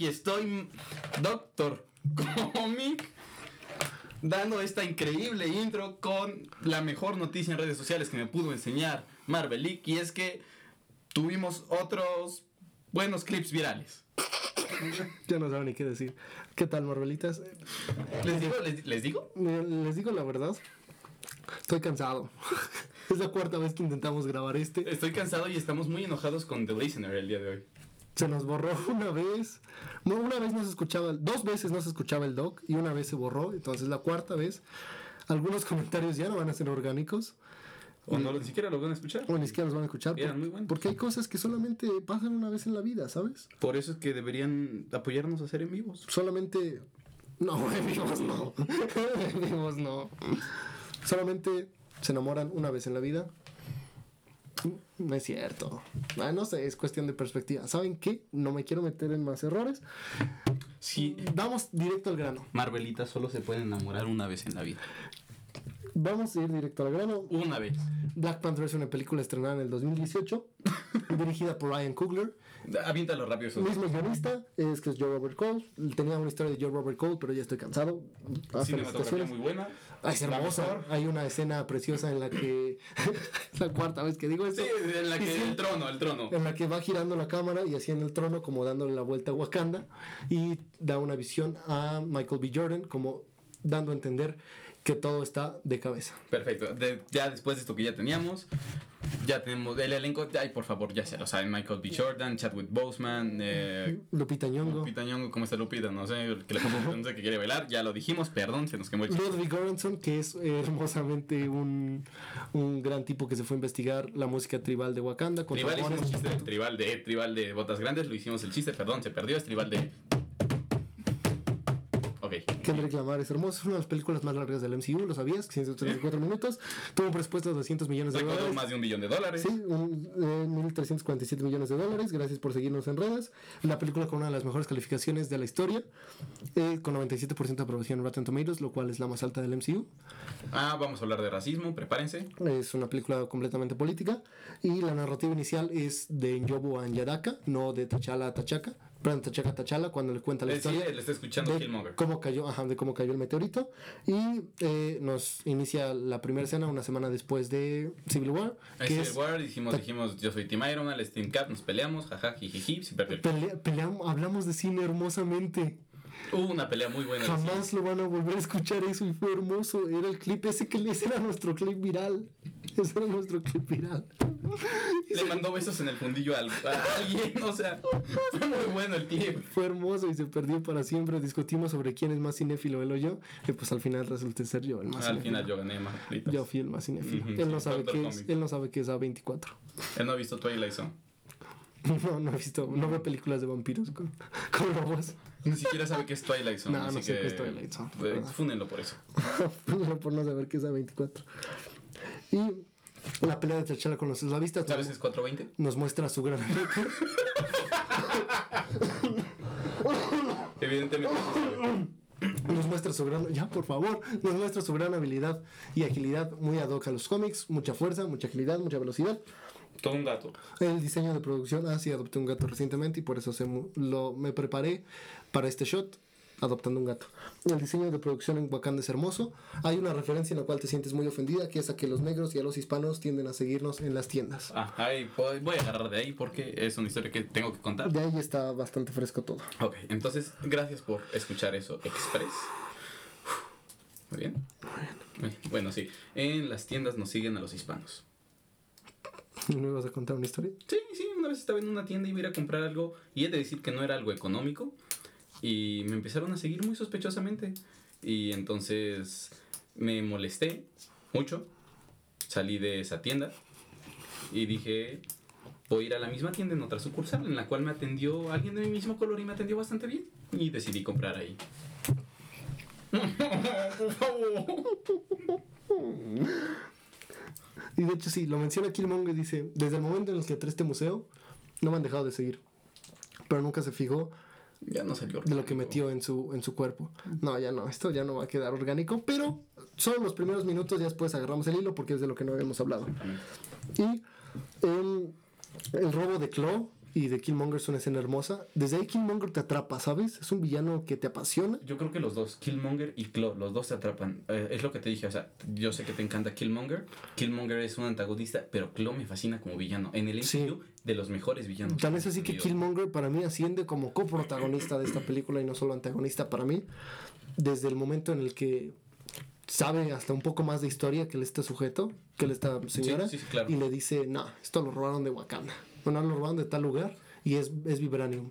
aquí estoy, Doctor Comic, dando esta increíble intro con la mejor noticia en redes sociales que me pudo enseñar Marvelic, y es que tuvimos otros buenos clips virales. Ya no saben ni qué decir. ¿Qué tal, Marvelitas? ¿Les digo? ¿Les, les digo? Les digo la verdad. Estoy cansado. Es la cuarta vez que intentamos grabar este. Estoy cansado y estamos muy enojados con The Listener el día de hoy. Se nos borró una vez. No, una vez no se escuchaba, dos veces no se escuchaba el doc y una vez se borró. Entonces la cuarta vez, algunos comentarios ya no van a ser orgánicos. O no, ni siquiera lo van a escuchar. O ni siquiera los van a escuchar. Eran por- muy buenos. Porque hay cosas que solamente pasan una vez en la vida, ¿sabes? Por eso es que deberían apoyarnos a hacer en vivos. Solamente. No, en vivos no. En vivos no. Solamente se enamoran una vez en la vida. No es cierto. Ah, no sé, es cuestión de perspectiva. ¿Saben qué? No me quiero meter en más errores. Sí, Vamos directo al grano. Marvelita solo se puede enamorar una vez en la vida. Vamos a ir directo al grano. Una vez. Black Panther es una película estrenada en el 2018, dirigida por Ryan Coogler. Aviéntalo rápido. eso. Mismo guionista, es que es Joe Robert Cole. Tenía una historia de Joe Robert Cole, pero ya estoy cansado. Ah, Cinematografía muy buena. Ay, es hermosa. Hay una escena preciosa en la que. la cuarta vez que digo esto. Sí, en la que sí, el trono, el trono. en la que va girando la cámara y así en el trono, como dándole la vuelta a Wakanda. Y da una visión a Michael B. Jordan, como dando a entender que todo está de cabeza. Perfecto. De- ya después de esto que ya teníamos, ya tenemos el elenco. Ay, por favor, ya se lo saben. Michael B. Jordan, Chadwick Boseman, eh, Lupita Nyong'o. Lupita Nyong'o, ¿cómo está Lupita? No sé, que le pongo, no sé que quiere bailar. Ya lo dijimos, perdón, se nos quemó el. Ludwig Göransson, que es hermosamente un, un gran tipo que se fue a investigar la música tribal de Wakanda. con Tribal el chiste, tribal de, tribal de botas grandes, lo hicimos el chiste, perdón, se perdió, es tribal de... Ok. Kendrick Lamar es hermoso, es una de las películas más largas del MCU, ¿lo sabías? 134 minutos. Tuvo un presupuesto de 200 millones de dólares. más de un billón de dólares. Sí, un, eh, 1.347 millones de dólares. Gracias por seguirnos en redes. La película con una de las mejores calificaciones de la historia, eh, con 97% de aprobación en Rotten Tomatoes, lo cual es la más alta del MCU. Ah, vamos a hablar de racismo, prepárense. Es una película completamente política. Y la narrativa inicial es de Njobu Anyadaka, no de T'Challa a T'Chaka. Perdón, T'Chaka a T'Challa, cuando le cuenta la Eh, sí, historia. le está escuchando de cómo cayó, ajá, de cómo cayó el meteorito y eh, nos inicia la primera escena una semana después de Civil War, que Civil es War dijimos, dijimos, yo soy Team Iron Man, él es Team Cap, nos peleamos, jaja, jijiji, se perdió. pelea- peleamos, hablamos de cine hermosamente. Hubo una pelea muy buena. Jamás lo van a volver a escuchar eso y fue hermoso. Era el clip ese que ese era nuestro clip viral. Ese era nuestro clip viral. Le mandó besos en el fundillo al- a alguien, o sea, fue muy bueno el clip. Fue hermoso y se perdió para siempre. Discutimos sobre quién es más cinéfilo, él o yo. Y pues al final resulté ser yo el más Al cinéfilo. final yo gané más. Yo fui el más cinéfilo. Él, no sabe qué es, él no sabe qué es A24. Él no ha visto Twilight Zone. No, no he visto, no veo películas de vampiros con, con lobos. Ni siquiera sabe qué es Twilight Zone. No, así no sé que, qué es Twilight Zone, eh, ¿verdad? fúnenlo por eso. Solo por no saber qué es A24. Y la pelea de T'Challa con los eslavistas ¿Sabes es 420? nos muestra su gran Evidentemente. nos muestra su gran ya por favor nos muestra su gran habilidad y agilidad muy ad hoc a los cómics mucha fuerza mucha agilidad mucha velocidad Todo un gato. el diseño de producción ah sí adopté un gato recientemente y por eso se lo me preparé para este shot adoptando un gato el diseño de producción en Wakanda es hermoso hay una referencia en la cual te sientes muy ofendida que es a que los negros y a los hispanos tienden a seguirnos en las tiendas Ah, ahí voy a agarrar de ahí porque es una historia que tengo que contar. de ahí está bastante fresco todo Ok, entonces, gracias por escuchar eso, Express. Muy bien. Muy bien. Bueno, sí. En las tiendas nos siguen a los hispanos. ¿me ibas a contar una historia? Sí, sí, una vez estaba en una tienda y iba a ir a comprar algo y he de decir que no era algo económico y me empezaron a seguir muy sospechosamente y entonces me molesté mucho, salí de esa tienda y dije, voy a ir a la misma tienda en otra sucursal en la cual me atendió alguien de mi mismo color y me atendió bastante bien y decidí comprar ahí. Y de hecho sí, lo menciona Killmonger dice, desde el momento en el que entré este museo, no me han dejado de seguir. Pero nunca se fijó Ya no salió. de lo que orgánico. metió en su, en su cuerpo. No, ya no, esto ya no va a quedar orgánico, pero son los primeros minutos, ya después agarramos el hilo porque es de lo que no habíamos hablado. Y el robo de Claw y de Killmonger es una escena hermosa. Desde ahí Killmonger te atrapa, ¿sabes? Es un villano que te apasiona. Yo creo que los dos, Killmonger y Claw, los dos te atrapan. Eh, es lo que te dije, o sea, yo sé que te encanta Killmonger. Killmonger es un antagonista, pero Claw me fascina como villano. En el MCU, Sí. de los mejores villanos. Tan es así que Killmonger para mí asciende como coprotagonista de esta película y no solo antagonista para mí. Desde el momento en el que sabe hasta un poco más de historia que él está sujeto, que él esta señora, sí, sí, claro. y le dice, no, esto lo robaron de Wakanda. Bueno, lo robaron de tal lugar y es, es Vibranium.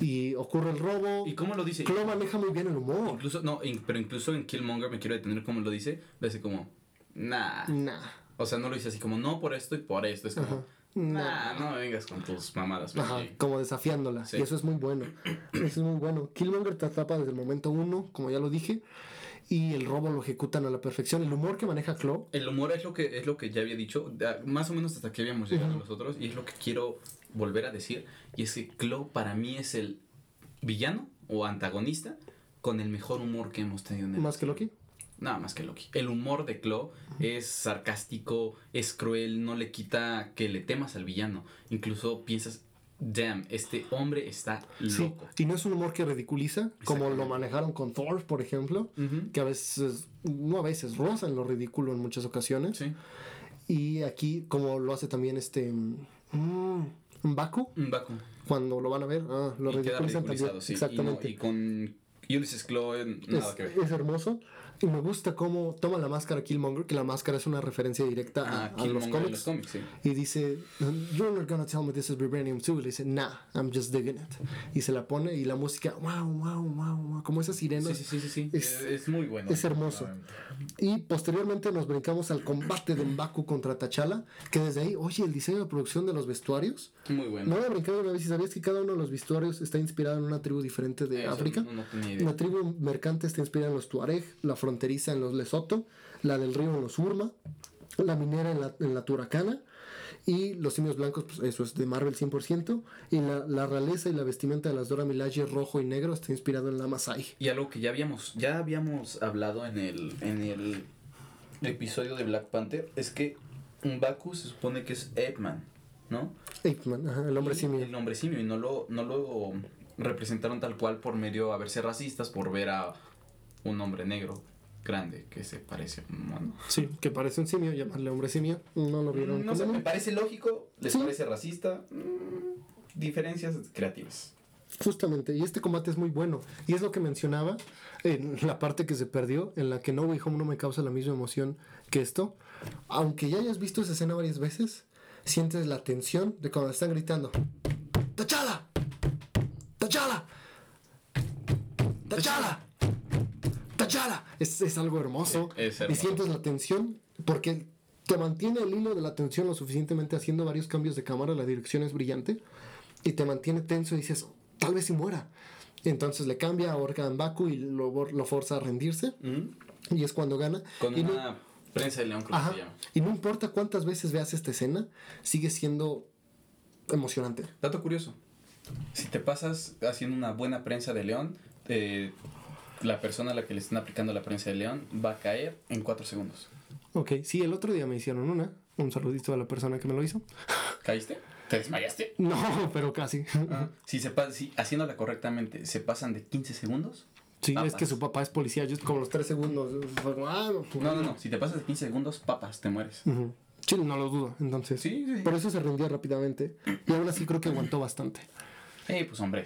Y ocurre el robo. ¿Y cómo lo dice? Claw maneja muy bien el humor. Incluso, no, in- pero incluso en Killmonger me quiero detener como lo dice. Lo dice como, nah. Nah. O sea, no lo dice así como, no por esto y por esto. Es como, Ajá. nah, no me vengas con tus mamadas. Ajá, Mary Jane". como desafiándola. Sí. Y eso es muy bueno. Eso es muy bueno. Killmonger te atrapa desde el momento uno, como ya lo dije. Y el robo lo ejecutan a la perfección. El humor que maneja Claw. El humor es lo que es lo que ya había dicho, más o menos hasta que habíamos llegado nosotros, y es lo que quiero volver a decir, y es que Claw para mí es el villano o antagonista con el mejor humor que hemos tenido en el Más que Loki. Nada más que Loki. El humor de Claw es sarcástico, es cruel, no le quita que le temas al villano. Incluso piensas, damn, este hombre está Sí. loco. Y no es un humor que ridiculiza, como lo Exactamente. manejaron con Thor, por ejemplo. Ujú. Que a veces, no a veces, roza en lo ridículo en muchas ocasiones. Sí. Y aquí, como lo hace también este. mm, Baku, Un Baku. cuando lo van a ver, ah, lo ridiculizan también. sí. Y, no- Exactamente. y con Ulysses Claw, eh, nada es, que ver. es hermoso. Y me gusta cómo toma la máscara Killmonger, que la máscara es una referencia directa a, Ah, a los cómics. los cómics, sí. Y dice, You're not gonna tell me this is Vibranium 2. Y le dice, Nah, I'm just digging it. Y se la pone y la música, wow, wow, wow, wow, como esas sirenas. Sí, sí, sí, sí. Es- Es, muy bueno. Es hermoso. Y posteriormente nos brincamos al combate de Mbaku contra T'Challa, que desde ahí, oye, el diseño de producción de los vestuarios. Muy bueno. No voy a brincar una vez sabías que cada uno de los vestuarios está inspirado en una tribu diferente de Eso África. No, no tenía idea. La tribu mercante está inspirada en los Tuareg, la fronteriza en los Lesoto, la del río en los Urma, la minera en la, en la Turacana y los simios blancos, pues eso es de Marvel 100%, y la, la realeza y la vestimenta de las Dora Milaje rojo y negro está inspirado en la Masai. Y algo que ya habíamos, ya habíamos hablado en el, en el episodio de Black Panther es que un Baku se supone que es Ant-Man, ¿no? Ape Man, ajá, el hombre Y simio. El hombre simio, y no lo, no lo representaron tal cual por medio a verse racistas, por ver a un hombre negro grande que se parece a un humano. Sí, que parece un simio, llamarle hombre simio. No lo vieron. No sé, me parece lógico, les Sí. parece racista. mm, diferencias creativas. Justamente, y este combate es muy bueno. Y es lo que mencionaba en la parte que se perdió, en la que No Way Home no me causa la misma emoción que esto. Aunque ya hayas visto esa escena varias veces, sientes la tensión de cuando están gritando: ¡Tachala! ¡Tachala! ¡Tachala! ¡Tachala! Es, es algo hermoso. Es y sientes la tensión porque te mantiene el hilo de la tensión lo suficientemente haciendo varios cambios de cámara, la dirección es brillante y te mantiene tenso y dices, tal vez si muera. Entonces le cambia a Orca Baku y lo, lo forza a rendirse Ujú. y es cuando gana. Con y, no, una prensa de león, creo ajá, que se llama. y no importa cuántas veces veas esta escena, sigue siendo emocionante. Dato curioso. Si te pasas haciendo una buena prensa de león, eh, la persona a la que le están aplicando la prensa de león va a caer en 4 segundos. Ok, sí, el otro día me hicieron una. Un saludito a la persona que me lo hizo. ¿Caíste? ¿Te desmayaste? No, pero casi. Si, se si haciéndola correctamente se pasan de 15 segundos. Sí, es Papas. que su papá es policía. Yo como los tres segundos. fue como, ah, No, no, no. Si te pasas de 15 segundos, papas, te mueres. Ujú. Sí, no lo dudo. Entonces, Sí, sí. por eso se rindió rápidamente. Y aún así creo que aguantó bastante. Eh, pues hombre.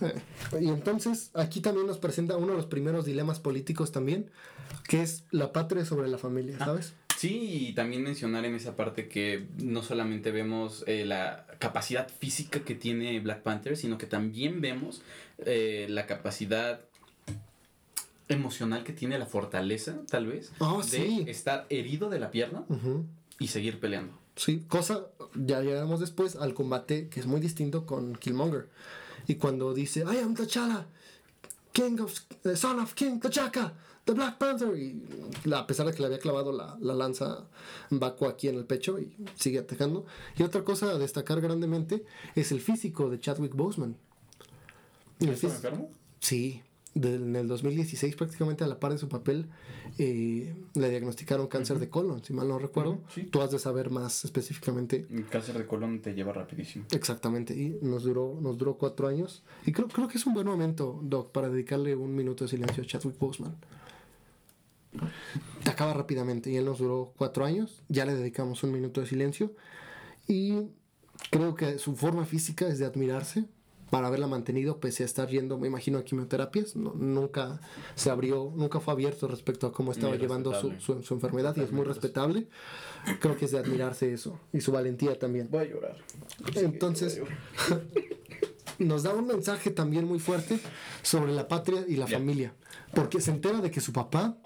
Eh, Y entonces aquí también nos presenta uno de los primeros dilemas políticos también, que es la patria sobre la familia, ¿sabes? Sí, y también mencionar en esa parte que no solamente vemos eh, la capacidad física que tiene Black Panther, sino que también vemos eh, la capacidad emocional que tiene la fortaleza, tal vez, Oh, de sí. estar herido de la pierna y seguir peleando. Sí, cosa, ya llegaremos después al combate que es muy distinto con Killmonger. Y cuando dice, I am T'Challa, King of, eh, Son of King T'Chaka, The Black Panther. Y la- a pesar de que le había clavado la, la lanza Baku aquí en el pecho y sigue atacando. Y otra cosa a destacar grandemente es el físico de Chadwick Boseman. Sí, en el 2016, prácticamente a la par de su papel, eh, le diagnosticaron cáncer de colon, si mal no recuerdo. Sí. Tú has de saber más específicamente El cáncer de colon te lleva rapidísimo. exactamente. Y nos duró, nos duró cuatro años. Y creo, creo que es un buen momento, Doc, para dedicarle un minuto de silencio a Chadwick Boseman. Te acaba rápidamente y él nos duró cuatro años. Ya le dedicamos un minuto de silencio. Y creo que su forma física es de admirarse para haberla mantenido pese a estar yendo, me imagino, a quimioterapias. No- nunca se abrió, nunca fue abierto respecto a cómo estaba Muy llevando su, su- su enfermedad y es muy respetable. Creo que es de admirarse eso y su valentía también. Voy a llorar. Entonces, nos da un mensaje también muy fuerte sobre la patria y la familia. Porque se entera de que su papá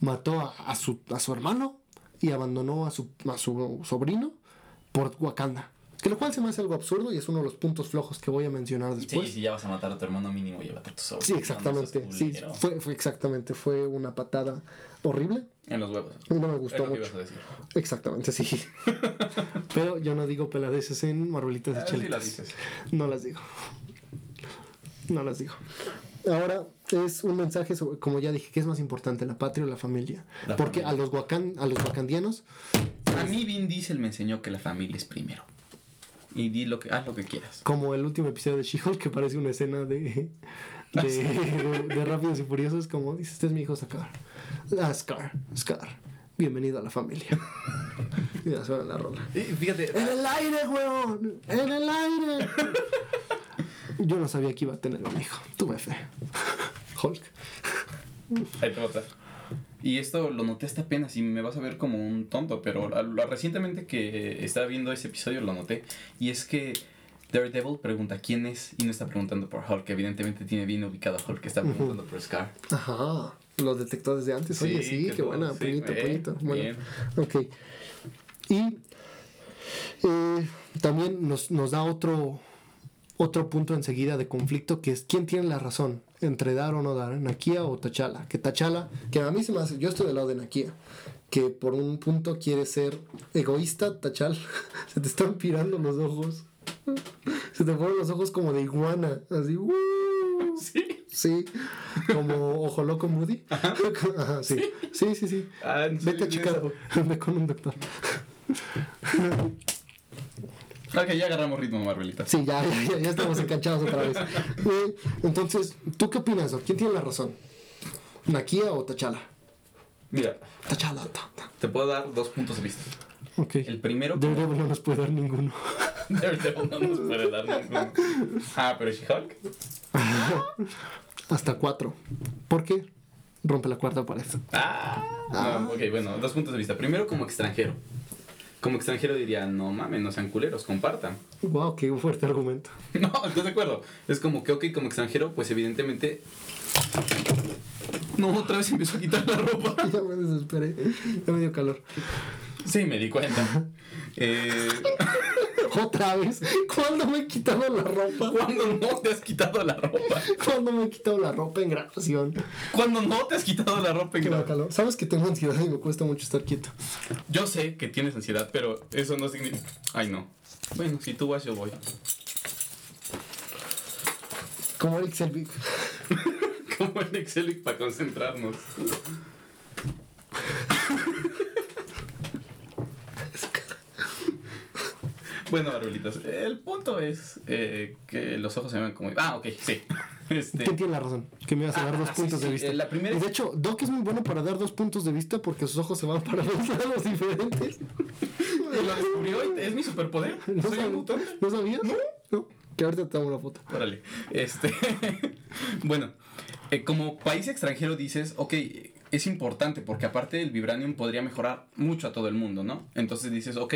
mató a, a su, a su hermano y abandonó a su, a su sobrino por Wakanda. Que lo cual se me hace algo absurdo y es uno de los puntos flojos que voy a mencionar Sí, después. si ya vas a matar a tu hermano mínimo, llévate a tu sobrino. Sí, exactamente. no Sí, fue, fue exactamente. Fue una patada horrible. En los huevos. No me Es gustó que mucho. ibas a decir. Exactamente, sí. Pero yo no digo peladeces en marrulitas de Ah, sí chelitas. las dices. No las digo. No las digo. Ahora es un mensaje, sobre- como ya dije, que es más importante, la patria o la familia. La Porque familia. a los wakan, a los wakandianos, A mí Vin Diesel me enseñó que la familia es primero. Y di lo que, haz lo que quieras. como el último episodio de She-Hulk, que parece una escena de, de, de- de Rápidos y Furiosos, como dice, este es mi hijo Scar. Ah, Scar, Scar, bienvenido a la familia. y ya suena la rola. fíjate, ¡En el aire, weón! ¡En el aire! Yo no sabía que iba a tener un hijo. Tuve fe. Hulk. Ahí te. Y esto lo noté hasta apenas y me vas a ver como un tonto, pero la- la- recientemente que estaba viendo ese episodio lo noté. Y es que Daredevil pregunta quién es y no está preguntando por Hulk. Evidentemente tiene bien ubicado a Hulk, que está preguntando por Scar. Ajá. Lo detectó desde antes. Oye, Sí, qué buena. sí, puñito, eh, puñito. Bueno, bien. ok. Y eh, también nos, nos da otro, otro punto enseguida de conflicto que es quién tiene la razón entre dar o no dar, Nakia o Tachala. Que Tachala, que a mí se me hace, yo estoy del lado de Nakia, que por un punto quiere ser egoísta, Tachal, se te están pirando los ojos. Se te ponen los ojos como de iguana, así. ¡uh! Sí. Sí, como Ojo Loco Moody. Ajá, sí. sí, sí, sí. Ah, ¿en Vete a checar, ve con un doctor. Ok, ya agarramos ritmo, Marvelita. Sí, ya, ya, ya, estamos enganchados otra vez. Eh, entonces, ¿tú qué opinas? Doc? ¿Quién tiene la razón? ¿Nakia o Tachala? Mira, Tachala. ta, ta. te puedo dar dos puntos de vista. Ok. El primero, como Daredevil no nos puede dar ninguno. Daredevil no nos puede dar ninguno. Ah, pero She-Hulk. Hasta cuatro. ¿Por qué? Rompe la cuarta pared. Ah, no, ok, bueno, dos puntos de vista. Primero, como extranjero. Como extranjero diría, no mames, no sean culeros, compartan. Wow, qué fuerte argumento. No, ¿estás de acuerdo? Es como que, ok, como extranjero, pues evidentemente. No, otra vez empezó a quitar la ropa. Ya me desesperé. Ya me dio calor. Sí, me di cuenta. Eh, Otra vez. ¿Cuándo me he quitado la ropa? ¿Cuándo no te has quitado la ropa? ¿Cuándo me he quitado la ropa en grabación? ¿Cuándo no te has quitado la ropa en calor. Sabes que tengo ansiedad y me cuesta mucho estar quieto. Yo sé que tienes ansiedad, pero eso no significa. Ay, no. Bueno, si tú vas, yo voy. Como Eric Selvig. Como en Excel para concentrarnos. Bueno, Arbolitas, el punto es eh, que los ojos se ven como. Ah, ok, sí. Este, ¿Quién tiene la razón? Que me vas a Ah, dar dos ah, sí, puntos de sí, vista. eh, la primera- de hecho, Doc es muy bueno para dar dos puntos de vista porque sus ojos se van para dos lados diferentes. lo descubrió y es mi superpoder. ¿No, Soy sab- un botón. ¿No sabías? No. Que ahorita te tomo una foto. Órale. Este. bueno, eh, como país extranjero dices, ok, es importante porque aparte el Vibranium podría mejorar mucho a todo el mundo, ¿no? Entonces dices, ok,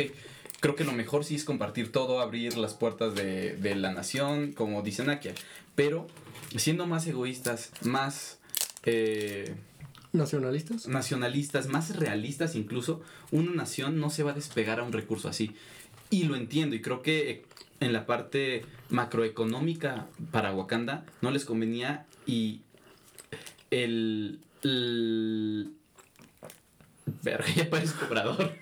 creo que lo mejor sí es compartir todo, abrir las puertas de, de la nación, como dice Nakia. Pero siendo más egoístas, más. eh, ¿Nacionalistas? nacionalistas, más realistas incluso, una nación no se va a despegar a un recurso así. Y lo entiendo, y creo que en la parte macroeconómica para Wakanda no les convenía y el... el verga, ya parezco cobrador.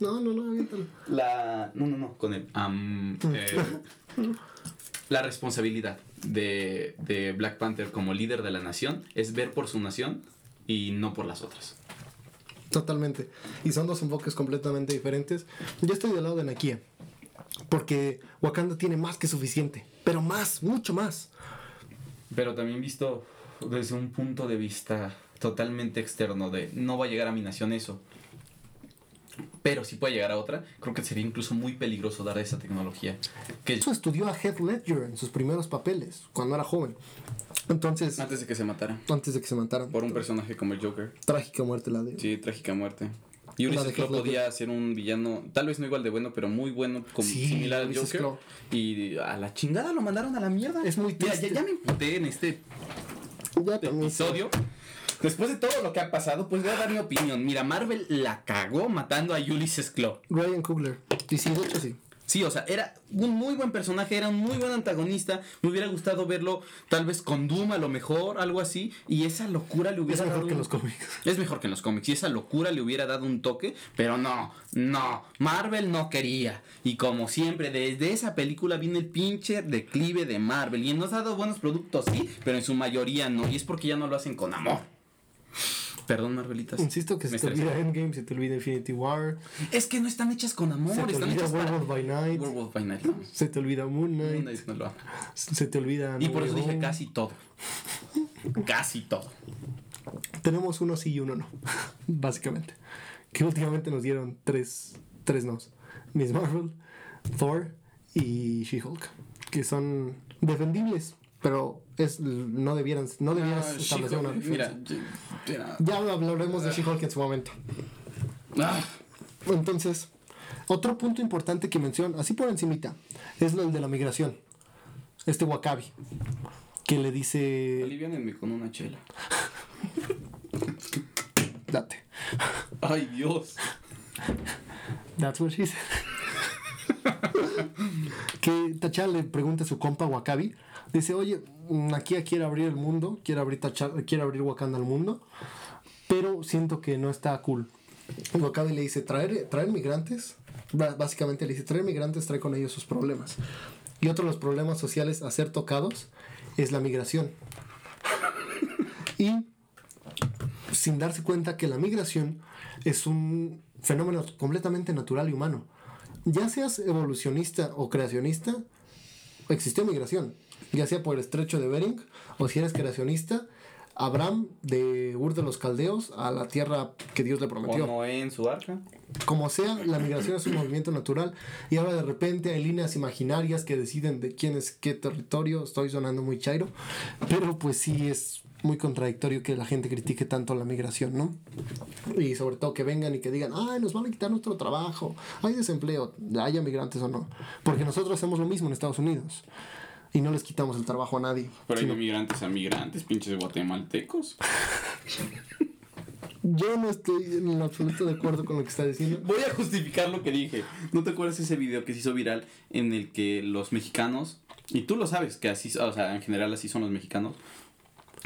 No, no, no, aviéntalo. La... No, no, no, con el... am, eh, la responsabilidad. de, de Black Panther como líder de la nación es ver por su nación y no por las otras. Totalmente. Y son dos enfoques completamente diferentes. Yo estoy del lado de Nakia. Porque Wakanda tiene más que suficiente. Pero más, mucho más. Pero también visto desde un punto de vista totalmente externo de no va a llegar a mi nación eso. Pero si puede llegar a otra, creo que sería incluso muy peligroso dar esa tecnología. Que Eso estudió a Heath Ledger en sus primeros papeles, cuando era joven. Entonces, antes de que se matara antes de que se mataran. por un personaje como el Joker. Trágica muerte la de... Sí, trágica muerte. Y Ulysses Claw Heath Ledger. podía ser un villano, tal vez no igual de bueno, pero muy bueno, como Sí, similar al Joker. Claw. Y a la chingada lo mandaron a la mierda. Es muy Mira, ya, triste. ya me imputé en este Ya episodio. Después de todo lo que ha pasado, pues voy a dar mi opinión. Mira, Marvel la cagó matando a Ulysses Claw. Ryan Coogler. Y sí, de hecho sí. Sí, o sea, era un muy buen personaje, era un muy buen antagonista. Me hubiera gustado verlo tal vez con Doom a lo mejor, algo así. Y esa locura le Es hubiera mejor dado que un- los cómics. Es mejor que en los cómics. Y esa locura le hubiera dado un toque. Pero no, no. Marvel no quería. Y como siempre, desde esa película viene el pinche declive de Marvel. Y nos ha dado buenos productos, sí, pero en su mayoría no. Y es porque ya no lo hacen con amor. Perdón, Marvelitas. Insisto que se te olvida Endgame, se te olvida Infinity War, Es que no están hechas con amor. se te están olvida hechas para... Werewolf by Night, Werewolf by Night. no. se te olvida Moon Knight, Moon Knight no lo se te olvida... Y No por eso dije casi todo. Casi todo. Tenemos uno sí y uno no, básicamente. Que últimamente nos dieron tres, tres nos. Miss Marvel, Thor y She-Hulk. Que son defendibles, pero es, no debieran, no debieras Ah, establecer una. Mira, mira. Ya hablaremos de She-Hulk en su momento. Ah, Entonces, otro punto importante que menciona, así por encimita, es lo de la migración. Este Wakabi, que le dice, aliviánenme con una chela. date. Ay, Dios. That's what she said. que T'Challa le pregunta a su compa Wakabi, dice, oye, Nakia quiere abrir el mundo, quiere abrir, T'Challa- quiere abrir Wakanda al mundo, pero siento que no está cool. Wakabi le dice, traer, traer migrantes, básicamente le dice, traer migrantes trae con ellos sus problemas. Y otro de los problemas sociales a ser tocados es la migración. y sin darse cuenta que la migración es un fenómeno completamente natural y humano. Ya seas evolucionista o creacionista, existió migración. Ya sea por el estrecho de Bering o si eres creacionista, Abraham de Ur de los Caldeos a la tierra que Dios le prometió. Noé en su arca. Como sea, la migración es un movimiento natural y ahora de repente hay líneas imaginarias que deciden de quién es qué territorio. Estoy sonando muy chairo, pero pues sí es muy contradictorio que la gente critique tanto la migración, ¿no? Y sobre todo que vengan y que digan, ay, nos van a quitar nuestro trabajo, hay desempleo, haya migrantes o no. Porque nosotros hacemos lo mismo en Estados Unidos y no les quitamos el trabajo a nadie. Pero hay sino- de migrantes a migrantes, pinches guatemaltecos. Yo no estoy en lo absoluto de acuerdo con lo que está diciendo. Voy a justificar lo que dije. ¿No te acuerdas ese video que se hizo viral en el que los mexicanos, y tú lo sabes que así, o sea, en general así son los mexicanos,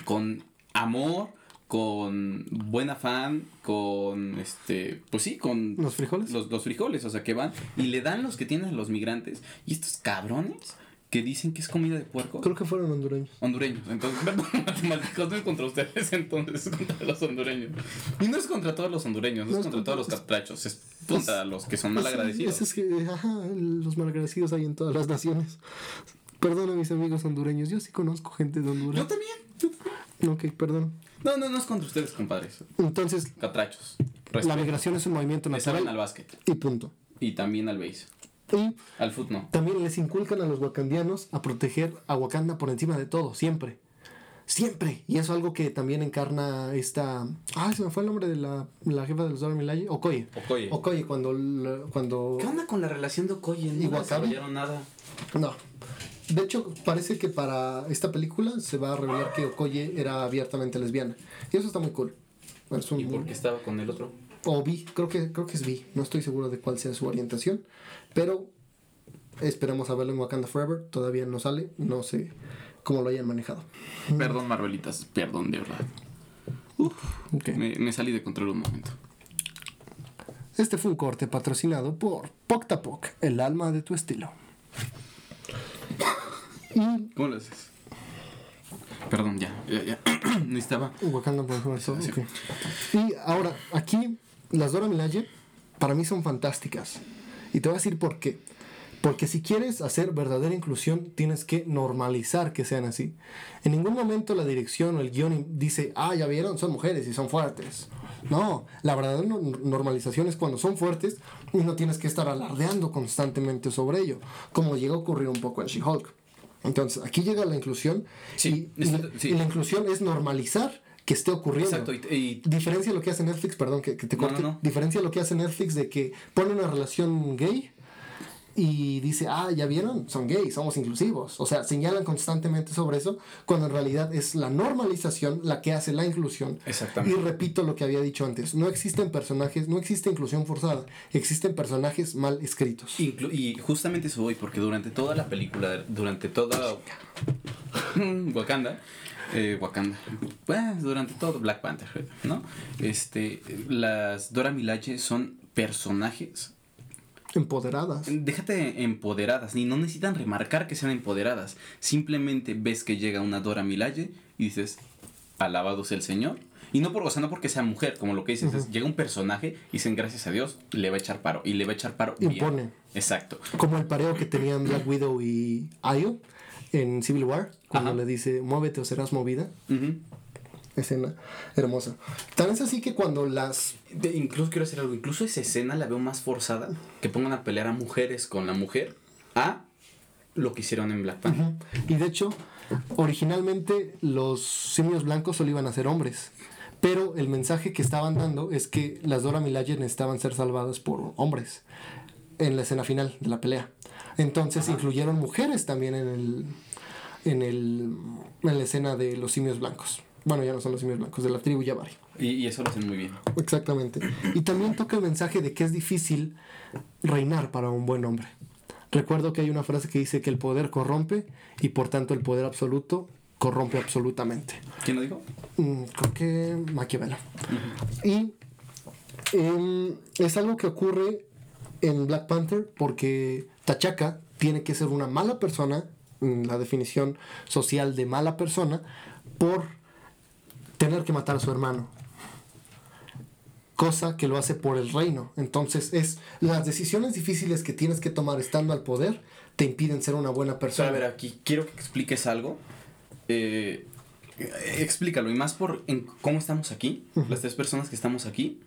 con amor, con buen afán, con este, pues sí, con ¿Los frijoles? los, los frijoles, o sea, que van y le dan los que tienen a los migrantes y estos cabrones que dicen que es comida de puerco. Creo que fueron hondureños. Hondureños, entonces, perdón, matemáticos, no es contra ustedes, entonces es contra los hondureños. Y no es contra todos los hondureños, no, No es es contra todos los catrachos, es contra los que son mal Pues, agradecidos. Es, es que, ajá, los malagradecidos hay en todas las naciones. Perdón a mis amigos hondureños, yo sí conozco gente de Yo Honduras. también. yo también. Ok, perdón. No, no, no es contra ustedes, compadres. Entonces, Catrachos. la migración es un movimiento saben al natural básquet. y punto. Y también al base. Y Al foot no. también les inculcan a los wakandianos a proteger a Wakanda por encima de todo, siempre. Siempre. Y eso es algo que también encarna esta... Ah, se me fue el nombre de la, la jefa de los Dora Milaje. Okoye. Okoye. Okoye, cuando... cuando... ¿Qué onda con la relación de Okoye? ¿Y No desarrollaron nada. No. De hecho, parece que para esta película se va a revelar que Okoye era abiertamente lesbiana. Y eso está muy cool. Es un- ¿Y por qué estaba con el otro? O bi, creo que, creo que es bi. No estoy seguro de cuál sea su orientación. Pero esperamos a verlo en Wakanda Forever. Todavía no sale. No sé cómo lo hayan manejado. Perdón, Marvelitas, perdón, de verdad. Ok. Me, me salí de control un momento. Este fue un corte patrocinado por Poctapoc, el alma de tu estilo. ¿Cómo lo haces? Perdón, ya, ya, ya. Necesitaba. Wakanda por Sí. ok. Y ahora, aquí, las Dora Milaje, para mí son fantásticas. Y te voy a decir por qué. Porque si quieres hacer verdadera inclusión, tienes que normalizar que sean así. En ningún momento la dirección o el guion dice, ah, ya vieron, son mujeres y son fuertes. No, la verdadera no- normalización es cuando son fuertes y no tienes que estar alardeando constantemente sobre ello, como llega a ocurrir un poco en She-Hulk. Entonces, aquí llega la inclusión Sí, y, y la- esto- sí. y la inclusión es normalizar que esté ocurriendo. Exacto, y, y- Diferencia lo que hace Netflix, perdón que, que te No, corte. no, no. Diferencia lo que hace Netflix de que pone una relación gay y dice, ah, ya vieron, son gays, somos inclusivos. O sea, señalan constantemente sobre eso, cuando en realidad es la normalización la que hace la inclusión. Exactamente. Y repito lo que había dicho antes, no existen personajes, no existe inclusión forzada, existen personajes mal escritos. Inclu- y justamente eso voy, porque durante toda la película, durante toda Wakanda, eh, Wakanda, bueno, durante todo Black Panther, ¿no? Este, las Dora Milaje son personajes, Empoderadas. déjate empoderadas, ni no necesitan remarcar que sean empoderadas, simplemente ves que llega una Dora Milaje y dices, alabado sea el Señor. Y no por, o sea, no porque sea mujer, como lo que dices, es, llega un personaje y dicen gracias a Dios, le va a echar paro, y le va a echar paro bien. Impone. Exacto. Como el pareo que tenían Black Widow y Ayo en Civil War, cuando Ajá. le dice, muévete o serás movida. Escena hermosa. Tan es así que cuando las De- incluso quiero decir algo, incluso esa escena la veo más forzada que pongan a pelear a mujeres con la mujer a lo que hicieron en Black Panther. Y de hecho, originalmente los simios blancos solo iban a ser hombres. Pero el mensaje que estaban dando es que las Dora Milaje necesitaban ser salvadas por hombres en la escena final de la pelea. Entonces incluyeron mujeres también en el, en el en la escena de los simios blancos. Bueno, ya no son los simios blancos, de la tribu Yabari. Y, y eso lo hacen muy bien. Exactamente. Y también toca el mensaje de que es difícil reinar para un buen hombre. Recuerdo que hay una frase que dice que el poder corrompe y por tanto el poder absoluto corrompe absolutamente. ¿Quién lo dijo? Mm, creo que Maquiavelo. Y em, es algo que ocurre en Black Panther porque T'Chaka tiene que ser una mala persona, mm, la definición social de mala persona, por tener que matar a su hermano. Cosa que lo hace por el reino. Entonces es las decisiones difíciles que tienes que tomar estando al poder te impiden ser una buena Pero persona. a ver, aquí quiero que expliques algo. Eh, explícalo, y más por en cómo estamos aquí, las tres personas que estamos aquí,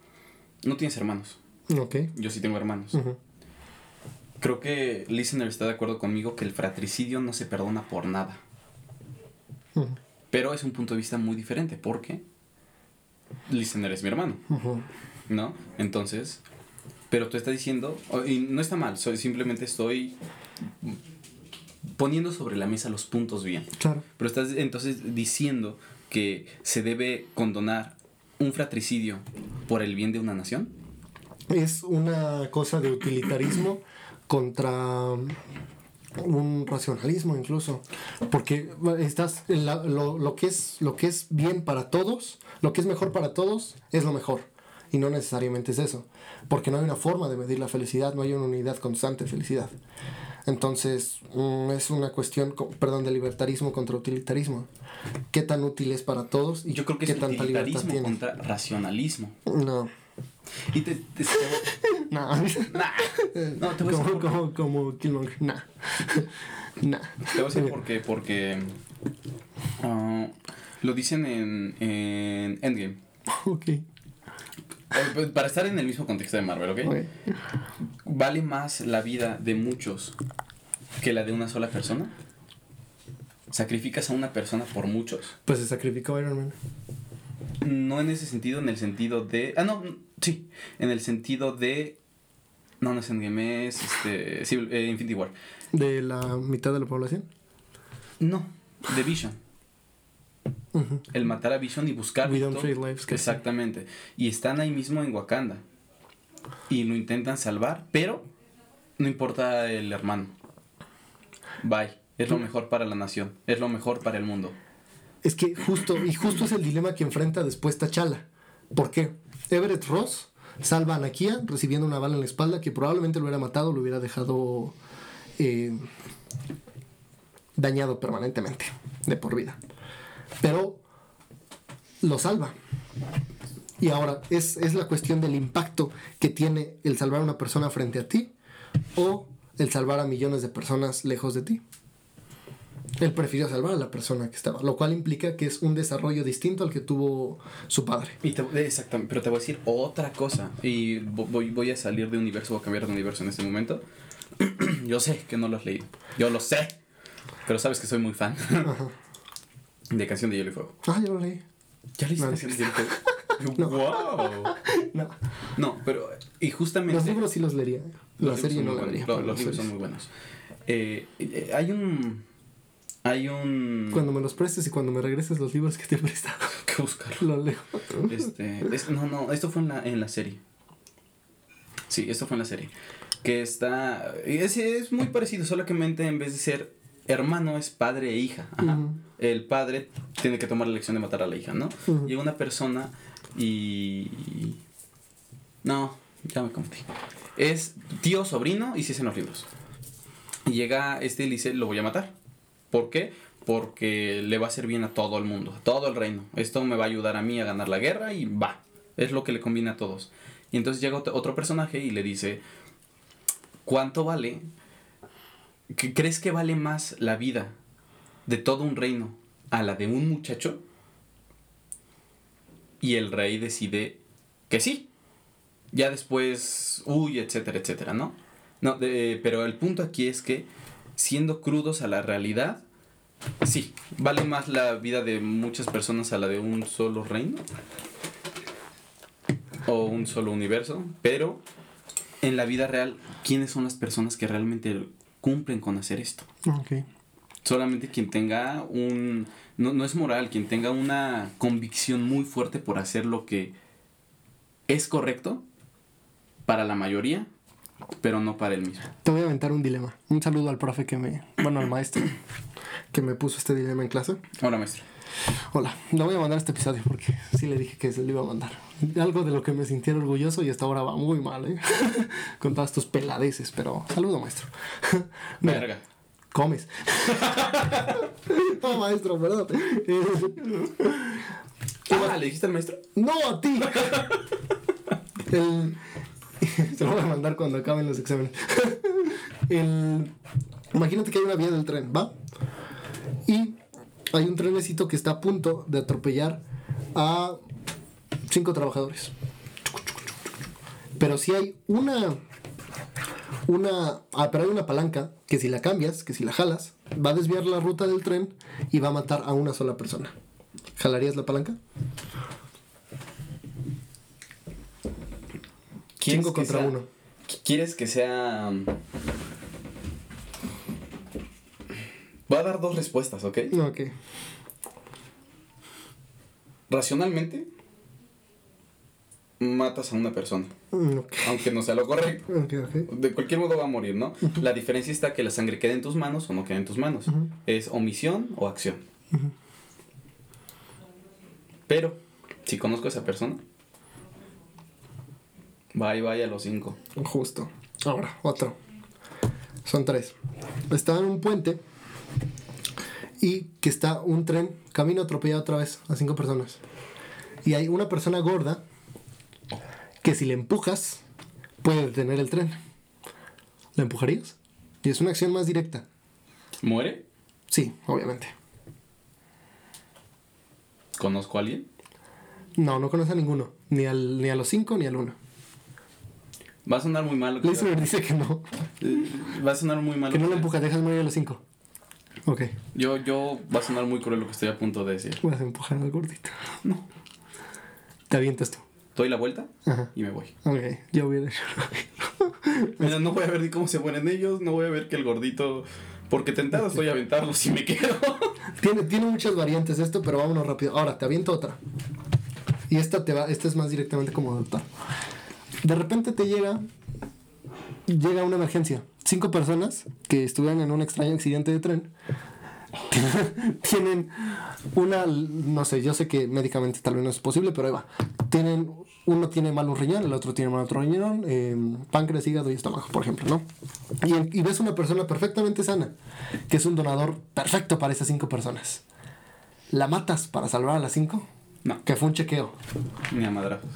no tienes hermanos. Ok. Yo sí tengo hermanos. Creo que Listener está de acuerdo conmigo que el fratricidio no se perdona por nada. Pero es un punto de vista muy diferente porque Listener es mi hermano. ¿no? Entonces, pero tú estás diciendo, y no está mal, soy, simplemente estoy poniendo sobre la mesa los puntos bien. Claro. Pero estás entonces diciendo que se debe condonar un fratricidio por el bien de una nación. es una cosa de utilitarismo contra un racionalismo incluso. Porque estás en la- lo, lo que es lo que es bien para todos lo que es mejor para todos es lo mejor. Y no necesariamente es eso. Porque no hay una forma de medir la felicidad no hay una unidad constante de felicidad. Entonces mm, es una cuestión perdón de libertarismo contra utilitarismo. Qué tan útil es para todos y Yo creo que qué es tanta libertad tiene contra racionalismo. no Y te, te- no Nah. No, te voy a decir como, como, Killmonger. Nah. nah. Te voy a decir por qué. Porque ah, lo dicen en, en Endgame. Ok. Eh, pues, Para estar en el mismo contexto de Marvel, ¿ok? ok. ¿Vale más la vida de muchos que la de una sola persona? ¿Sacrificas a una persona por muchos? Pues se sacrificó Iron Man. No en ese sentido, en el sentido de... Ah, no, sí. En el sentido de... No, no es Endgame, es este, Civil- eh, Infinity War. De la mitad de la población. No, de Vision. El matar a Vision y buscar... We don't lives. Exactamente. Y están ahí mismo en Wakanda. Y lo intentan salvar, pero no importa el hermano. Bye. Es lo mejor para la nación. Es lo mejor para el mundo. Es que justo, y justo es el dilema que enfrenta después T'Challa. ¿Por qué? Everett Ross salva a Nakia recibiendo una bala en la espalda que probablemente lo hubiera matado, lo hubiera dejado eh, dañado permanentemente, de por vida. pero lo salva. Y ahora, es, es la cuestión del impacto que tiene el salvar a una persona frente a ti o el salvar a millones de personas lejos de ti. Él prefirió salvar a la persona que estaba, lo cual implica que es un desarrollo distinto al que tuvo su padre. Y te- exactamente, pero te voy a decir otra cosa. Y vo- voy, voy a salir de universo, voy a cambiar de universo en este momento. Yo sé que no lo has leído. Yo lo sé. Pero sabes que soy muy fan de Canción de Hielo y Fuego. Ah, yo lo leí. ¿Ya leíste No. Canción de Hielo y Fuego? Yo, ¡Wow! No, No, pero. Y justamente. los libros sí los leería. La Los serie no la leería. Los, los libros son muy buenos. Eh, eh, hay un. Hay un. Cuando me los prestes y cuando me regreses los libros que te he prestado, que buscarlo. los leo. Este, es- no, no, esto fue en la, en la serie. Sí, esto fue en la serie. Que está. Es, es muy parecido, solamente en vez de ser hermano es padre e hija. Ajá. El padre tiene que tomar la elección de matar a la hija, ¿no? Llega una persona y. No, ya me confundí. Es tío, sobrino y si es en los libros. Y llega este y le dice: Lo voy a matar. ¿Por qué? Porque le va a hacer bien a todo el mundo, a todo el reino. Esto me va a ayudar a mí a ganar la guerra y va. Es lo que le conviene a todos. Y entonces llega ot- otro personaje y le dice: ¿Cuánto vale? ¿Qué- ¿Crees que vale más la vida de todo un reino a la de un muchacho? Y el rey decide que sí. Ya después huye, etcétera, etcétera, ¿no? No, de- pero el punto aquí es que, siendo crudos a la realidad, sí, vale más la vida de muchas personas a la de un solo reino. O un solo universo. Pero, en la vida real, ¿quiénes son las personas que realmente cumplen con hacer esto? Solamente quien tenga un... No, no es moral, quien tenga una convicción muy fuerte por hacer lo que es correcto para la mayoría, pero no para él mismo. Te voy a aventar un dilema. Un saludo al profe que me. Bueno, al maestro que me puso este dilema en clase. Ahora, maestro. Hola, le voy a mandar este episodio porque sí le dije que se lo iba a mandar. Algo de lo que me sintiera orgulloso y hasta ahora va muy mal, ¿eh? Con todas tus peladeces, pero saludo, maestro. Mira, Verga. comes. no, maestro, perdón. Ah, ¿le dijiste al maestro? no a ti. El... Se lo voy a mandar cuando acaben los exámenes. El... Imagínate que hay una vía del tren, ¿va? Y hay un trenecito que está a punto de atropellar a cinco trabajadores. Pero si hay una. Una. Ah, pero hay una palanca que si la cambias, que si la jalas, va a desviar la ruta del tren y va a matar a una sola persona. ¿Jalarías la palanca? ¿Quieres Cinco que contra sea- uno. ¿Quieres que sea... um, Voy a dar dos respuestas, ¿ok? Ok. Racionalmente, matas a una persona, Mm, Ok, aunque no sea lo correcto. De cualquier modo va a morir, ¿no? La diferencia está que la sangre quede en tus manos o no quede en tus manos. Es omisión o acción. Pero, si conozco a esa persona, bye bye a los cinco. Justo. Ahora, otro. Son tres. Está en un puente y que está un tren, camino atropellado otra vez a cinco personas. Y hay una persona gorda que si le empujas puede detener el tren. ¿La empujarías? Y es una acción más directa. ¿Muere? Sí, obviamente. ¿Conozco a alguien? No, no conoce a ninguno. Ni, al, ni a los cinco ni al uno. Va a sonar muy mal. lo que- Listener dice que no. Va a sonar muy mal. Que no lo empujas, dejas morir a los cinco. Ok. Yo, yo, va a sonar muy cruel lo que estoy a punto de decir. Vas a empujar al gordito. No. Te avientas tú. Doy la vuelta Ajá. y me voy. Ok, yo hubiera hecho. Mira, no voy a ver ni cómo se mueren ellos, no voy a ver que el gordito... Porque tentado estoy a aventarlo si me quedo. tiene, tiene muchas variantes esto, pero vámonos rápido. Ahora, te aviento otra. Y esta te va, esta es más directamente como adoptar. De repente te llega. Llega una emergencia. Cinco personas que estuvieron en un extraño accidente de tren. tienen una. No sé, yo sé que médicamente tal vez no es posible, pero ahí va. Tienen. Uno tiene mal un riñón, el otro tiene mal otro riñón, eh, páncreas, hígado y estómago, por ejemplo, ¿no? Y, y ves una persona perfectamente sana, que es un donador perfecto para esas cinco personas. ¿la matas para salvar a las 5? No, Que fue un chequeo. ni a madrazos.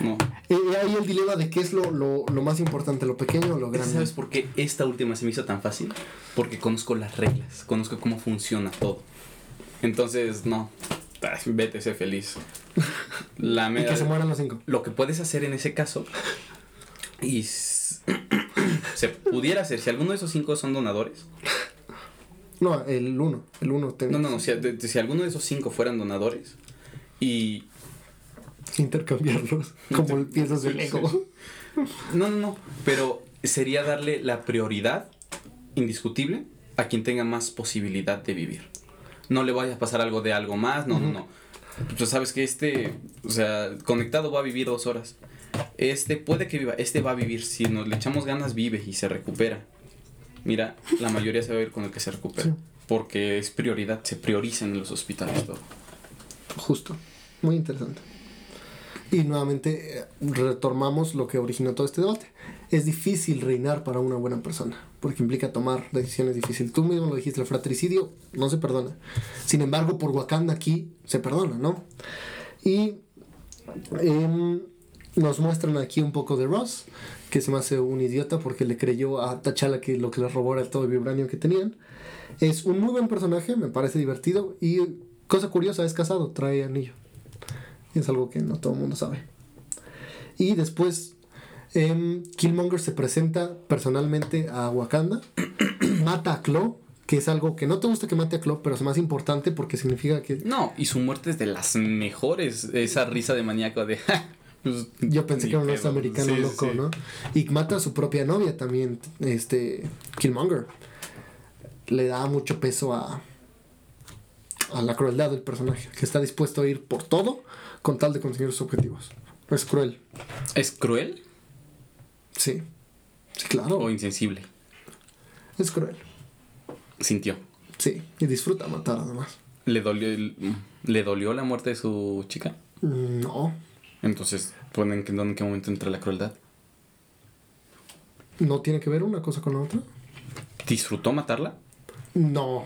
No. Eh, ahí el dilema de qué es lo, lo, lo más importante, lo pequeño o lo grande. ¿Sabes por qué esta última se me hizo tan fácil? Porque conozco las reglas, conozco cómo funciona todo. Entonces, no, vete, sé feliz. La Y que se mueran los 5. lo que puedes hacer en ese caso, y se pudiera hacer, si alguno de esos cinco son donadores, No, el 1. El 1 no, no, no, si, si alguno de esos cinco fueran donadores, y Intercambiarlos. Como piezas de Lego. No, no, no. Pero sería darle la prioridad indiscutible a quien tenga más posibilidad de vivir. No le vaya a pasar algo de algo más, no, no, no. Pues sabes que este, o sea, conectado va a vivir dos horas. Este puede que viva, este va a vivir. Si nos le echamos ganas, vive y se recupera. Mira, la mayoría se va a ir con el que se recupera. Sí. Porque es prioridad, se priorizan en los hospitales todo. Justo. Muy interesante. Y nuevamente eh, retomamos lo que originó todo este debate. Es difícil reinar para una buena persona, porque implica tomar decisiones difíciles. Tú mismo lo dijiste, el fratricidio no se perdona. Sin embargo, por Wakanda aquí se perdona, ¿no? Y em, nos muestran aquí un poco de Ross, que se me hace un idiota porque le creyó a T'Challa que lo que le robó era todo el vibranio que tenían. Es un muy buen personaje, me parece divertido. Y cosa curiosa, es casado, trae anillo. Es algo que no todo el mundo sabe. Y después, em, Killmonger se presenta personalmente a Wakanda, mata a Claw, que es algo que no te gusta que mate a Claw, pero es más importante porque significa que. No, y su muerte es de las mejores. Esa risa de maníaco de. "Ja, pues, Yo pensé que era un pedo". norteamericano Sí, loco, sí. ¿no? Y mata a su propia novia también, este, Killmonger. Le da mucho peso a, a la crueldad del personaje, que está dispuesto a ir por todo con tal de conseguir sus objetivos. Es cruel, ¿Es cruel sí. Sí, claro. o insensible? Es cruel, Sintió. sí. Y disfruta matar además. ¿Le dolió, el- ¿Le dolió la muerte de su chica? No, Entonces, ¿ponen que en qué momento entra la crueldad? no tiene que ver una cosa con la otra. ¿Disfrutó matarla? No,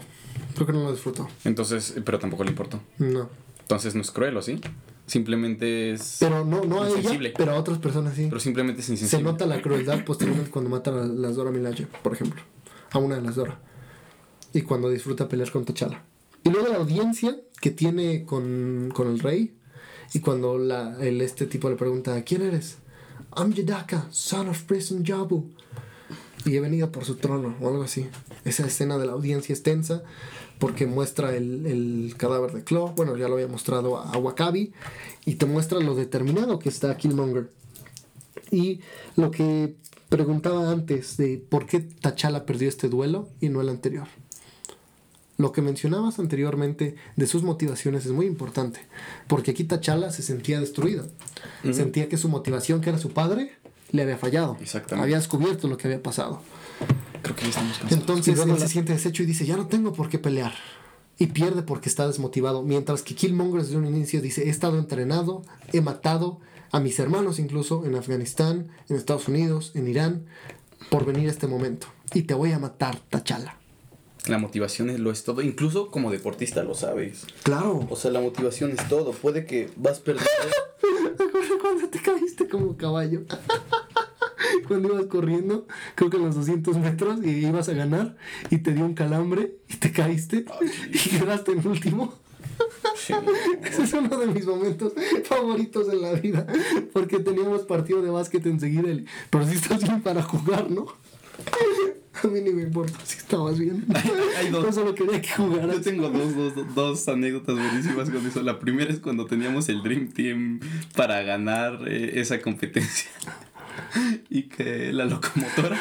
creo que no lo disfruto. Entonces, pero tampoco le importó. No. Entonces no es cruel, ¿o sí? Simplemente es... Pero no, no a ella, pero a otras personas sí. Pero simplemente es Se insensible. nota la crueldad posteriormente cuando matan a las Dora Milaje, por ejemplo. A una de las Dora. Y cuando disfruta pelear con T'Challa. Y luego la audiencia que tiene con, con el rey. Y cuando la, el, este tipo le pregunta, ¿quién eres? I'm Yedaka, son of Prison Jabu. Y he venido por su trono, o algo así. Esa escena de la audiencia es tensa porque muestra el, el cadáver de Claw. Bueno, ya lo había mostrado a, a Wakabi. Y te muestra lo determinado que está Killmonger. Y lo que preguntaba antes de por qué T'Challa perdió este duelo y no el anterior. Lo que mencionabas anteriormente de sus motivaciones es muy importante, porque aquí T'Challa se sentía destruido. Sentía que su motivación, que era su padre, le había fallado. Exactamente. Había descubierto lo que había pasado. Creo que ya estamos cansados. Entonces Y él la- se siente deshecho y dice, ya no tengo por qué pelear. Y pierde porque está desmotivado. Mientras que Killmonger desde un inicio dice, he estado entrenado, he matado a mis hermanos incluso en Afganistán, en Estados Unidos, en Irán, por venir a este momento. Y te voy a matar, T'Challa. La motivación es lo es todo. Incluso como deportista lo sabes. Claro. O sea, la motivación es todo. Puede que vas perdiendo. ¿Te acuerdas cuando te caíste como caballo? cuando ibas corriendo, creo que en los 200 metros, y ibas a ganar, y te dio un calambre, y te caíste, y quedaste en último. Sí. Ese es uno de mis momentos favoritos en la vida. Porque teníamos partido de básquet enseguida. el- Pero si estás bien para jugar, ¿no? A mí ni me importa si estabas bien. hay dos. Yo solo quería que Yo jugaras. tengo dos, dos, dos- dos anécdotas buenísimas con eso. La primera es cuando teníamos el Dream Team para ganar eh, esa competencia. Y que la locomotora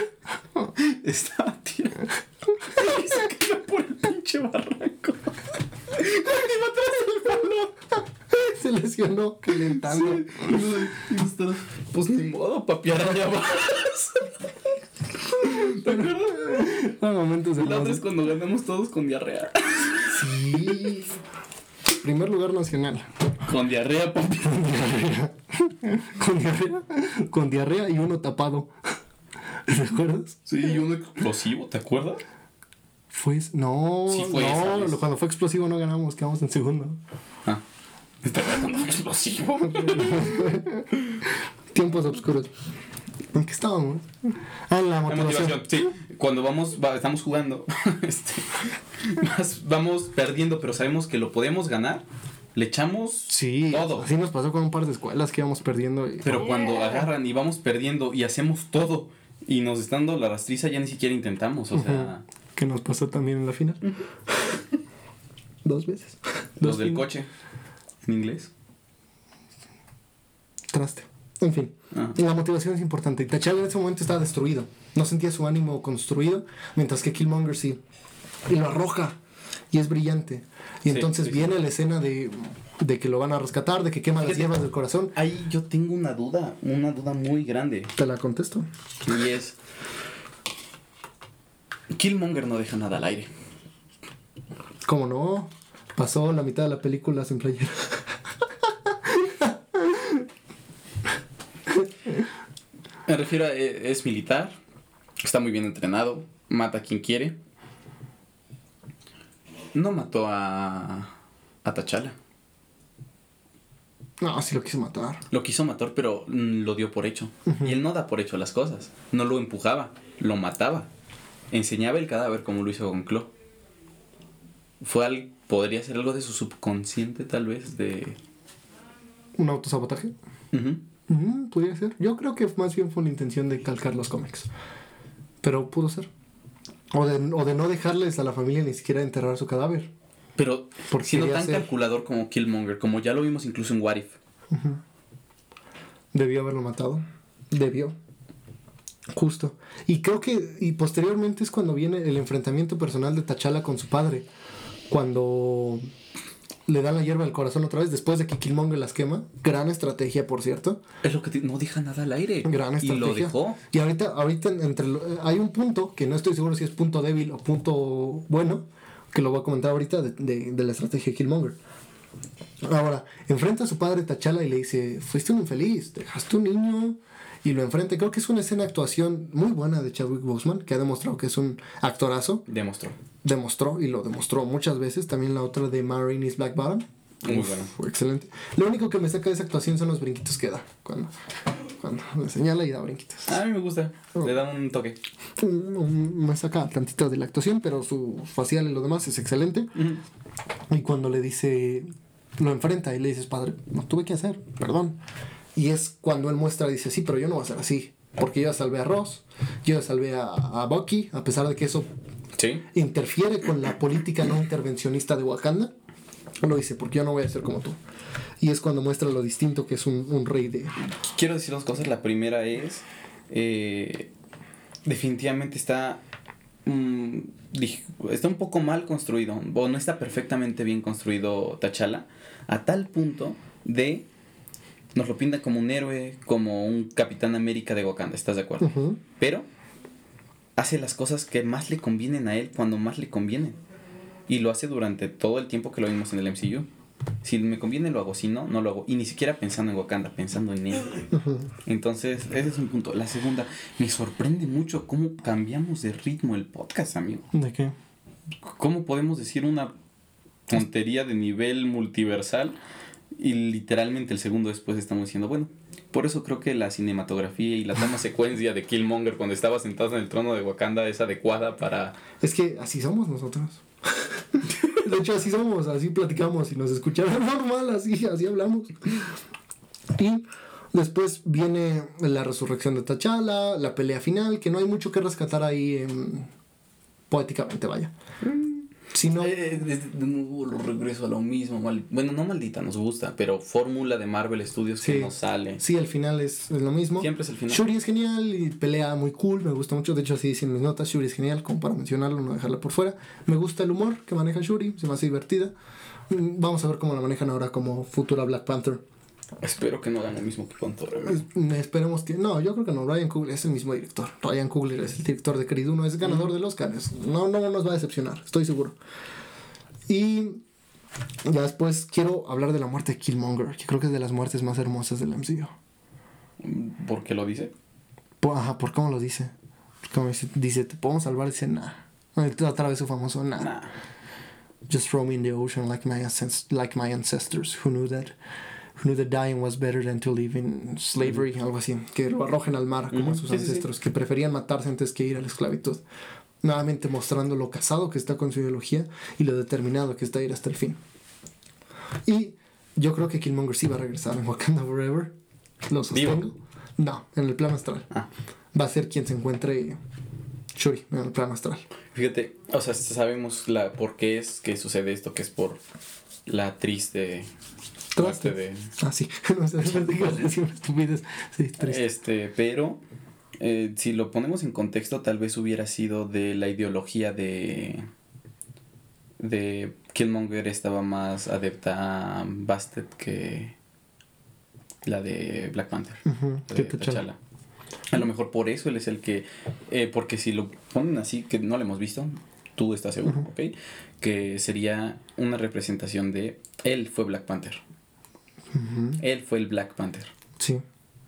estaba tirando. Y se cayó por el pinche barranco. Iba atrás del balón. Se lesionó calentando. Y nosotros, pues ni modo, papi araña vas. ¿Te acuerdas? Ah, momentos La otra es cuando ganamos todos con diarrea. Sí. Primer lugar nacional. Con diarrea, papi. Con diarrea. Con diarrea y uno tapado. ¿Te acuerdas? Sí, y uno explosivo, ¿te acuerdas? Fue. No, Sí fue esa no, cuando fue explosivo no ganamos, quedamos en segundo. Ah. Cuando fue explosivo. Tiempos oscuros. ¿En qué estábamos? Ah, en la La motivación. sí. Cuando vamos, va- estamos jugando, este, vamos perdiendo, pero sabemos que lo podemos ganar, le echamos Sí, todo. así nos pasó con un par de escuelas que íbamos perdiendo. y- Pero cuando agarran y vamos perdiendo y hacemos todo y nos están dando la rastriza, ya ni siquiera intentamos. O sea, que nos pasó también en la final. Dos veces. los Dos del fin- coche en inglés. Traste. En fin. Ah. La motivación es importante. Y T'Challa en ese momento estaba destruido. No sentía su ánimo construido, mientras que Killmonger sí. Y lo arroja. Y es brillante. Y Sí, entonces sí, sí. viene la escena de, de que lo van a rescatar, de que quema las hierbas del corazón. Ahí yo tengo una duda, una duda muy grande. Te la contesto. Y es. Killmonger no deja nada al aire. Como no, pasó la mitad de la película sin playera. Me refiero a. e- Es militar, está muy bien entrenado, mata a quien quiere. No mató a. a T'Challa. No, sí lo quise matar. Lo quiso matar, pero mm, lo dio por hecho. Y él no da por hecho las cosas. No lo empujaba, lo mataba. Enseñaba el cadáver como lo hizo con Clo. Fue al, podría ser algo de su subconsciente, tal vez, de. ¿Un autosabotaje? Ujú. Mm, podría ser. Yo creo que más bien fue una intención de calcar los cómics. Pero pudo ser. O de, o de no dejarles a la familia ni siquiera enterrar su cadáver. Pero Porque siendo tan ser- calculador como Killmonger, como ya lo vimos incluso en What If. Debió haberlo matado. Debió. Justo. Y creo que. Y posteriormente es cuando viene el enfrentamiento personal de T'Challa con su padre. Cuando le dan la hierba al corazón otra vez, después de que Killmonger las quema. Gran estrategia, por cierto. Es lo que te- no deja nada al aire. Gran y estrategia. lo dejó. Y ahorita, ahorita entre lo- eh, hay un punto que no estoy seguro si es punto débil o punto bueno, que lo voy a comentar ahorita de, de- de la estrategia de Killmonger. Ahora, enfrenta a su padre T'Challa y le dice, fuiste un infeliz, dejaste un niño y lo enfrenta. Creo que es una escena de actuación muy buena de Chadwick Boseman, que ha demostrado que es un actorazo. Demostró. Demostró y lo demostró muchas veces. También la otra de Marines Black Bottom. Muy Uf, buena. fue excelente. Lo único que me saca de esa actuación son los brinquitos que da. Cuando, cuando le señala y da brinquitos. A mí me gusta. Oh. Le da un toque. Mm, me saca tantito de la actuación, pero su facial y lo demás es excelente. Y cuando le dice, lo enfrenta y le dices, padre, no tuve que hacer, perdón. Y es cuando él muestra, dice, sí, pero yo no voy a ser así. Porque yo ya salvé a Ross, yo ya salvé a, a Bucky, a pesar de que eso Sí. interfiere con la política no intervencionista de Wakanda. Lo dice, porque yo no voy a ser como tú. Y es cuando muestra lo distinto que es un, un rey de... Quiero decir dos cosas. La primera es. eh, definitivamente está. mm, está un poco mal construido. O no está perfectamente bien construido T'Challa. A tal punto de. Nos lo pinta como un héroe, como un Capitán América de Wakanda. ¿Estás de acuerdo? Pero hace las cosas que más le convienen a él cuando más le convienen. Y lo hace durante todo el tiempo que lo vimos en el MCU. Si me conviene lo hago, si no, no lo hago. Y ni siquiera pensando en Wakanda, pensando en él. Entonces, ese es un punto. La segunda, me sorprende mucho cómo cambiamos de ritmo el podcast, amigo. ¿De qué? ¿Cómo podemos decir una tontería de nivel multiversal y literalmente el segundo después estamos diciendo, bueno, por eso creo que la cinematografía y la toma secuencia de Killmonger cuando estaba sentado en el trono de Wakanda es adecuada para... Es que así somos nosotros. De hecho, así somos, así platicamos y nos escucharon normal, así, así hablamos. Y después viene la resurrección de T'Challa, la pelea final, que no hay mucho que rescatar ahí poéticamente, vaya. Si no, Eh, de, de nuevo lo regreso a lo mismo. mal- bueno, no maldita, nos gusta, pero fórmula de Marvel Studios que nos sale. sí, al final es, es lo mismo. Siempre es el final. Shuri es genial y pelea muy cool, me gusta mucho. De hecho, así dicen mis notas. Shuri es genial, como para mencionarlo, no dejarla por fuera. Me gusta el humor que maneja Shuri, se me hace divertida. Mm, Vamos a ver cómo la manejan ahora como futura Black Panther. Espero que no hagan lo mismo que con Thor. esperemos que. No, yo creo que no. Ryan Coogler es el mismo director. Ryan Coogler es el director de Creed 1, es ganador del Oscar. es- no, no nos va a decepcionar, estoy seguro. Y ya después quiero hablar de la muerte de Killmonger, que creo que es de las muertes más hermosas del MCU. ¿Por qué lo dice? Po- Ajá, ¿por cómo lo dice? Como dice, dice, ¿te podemos salvar? Dice, nah, Otra vez su famoso, nah. Nah. Just throw me in the ocean like my, like my ancestors who knew that who knew that dying was better than to live in slavery, algo así, que lo arrojen al mar como sus sí, sí, sí. ancestros, que preferían matarse antes que ir a la esclavitud. Nuevamente mostrando lo casado que está con su ideología y lo determinado que está a ir hasta el fin. Y yo creo que Killmonger sí va a regresar en Wakanda Forever. Lo sostengo. No, en el plano astral. Ah. Va a ser quien se encuentre Shuri en el plano astral. Fíjate, o sea, sabemos la por qué es que sucede esto, que es por la triste Traste. muerte de Ah, sí. no sé. Sí, este, pero eh, si lo ponemos en contexto, tal vez hubiera sido de la ideología de de Killmonger estaba más adepta a Bastet que la de Black Panther. De. T'Challa. A lo mejor por eso él es el que. eh, porque si lo ponen así, que no lo hemos visto, tú estás seguro, Ujú. ¿ok? Que sería una representación de. Él fue Black Panther. Él fue el Black Panther. Sí,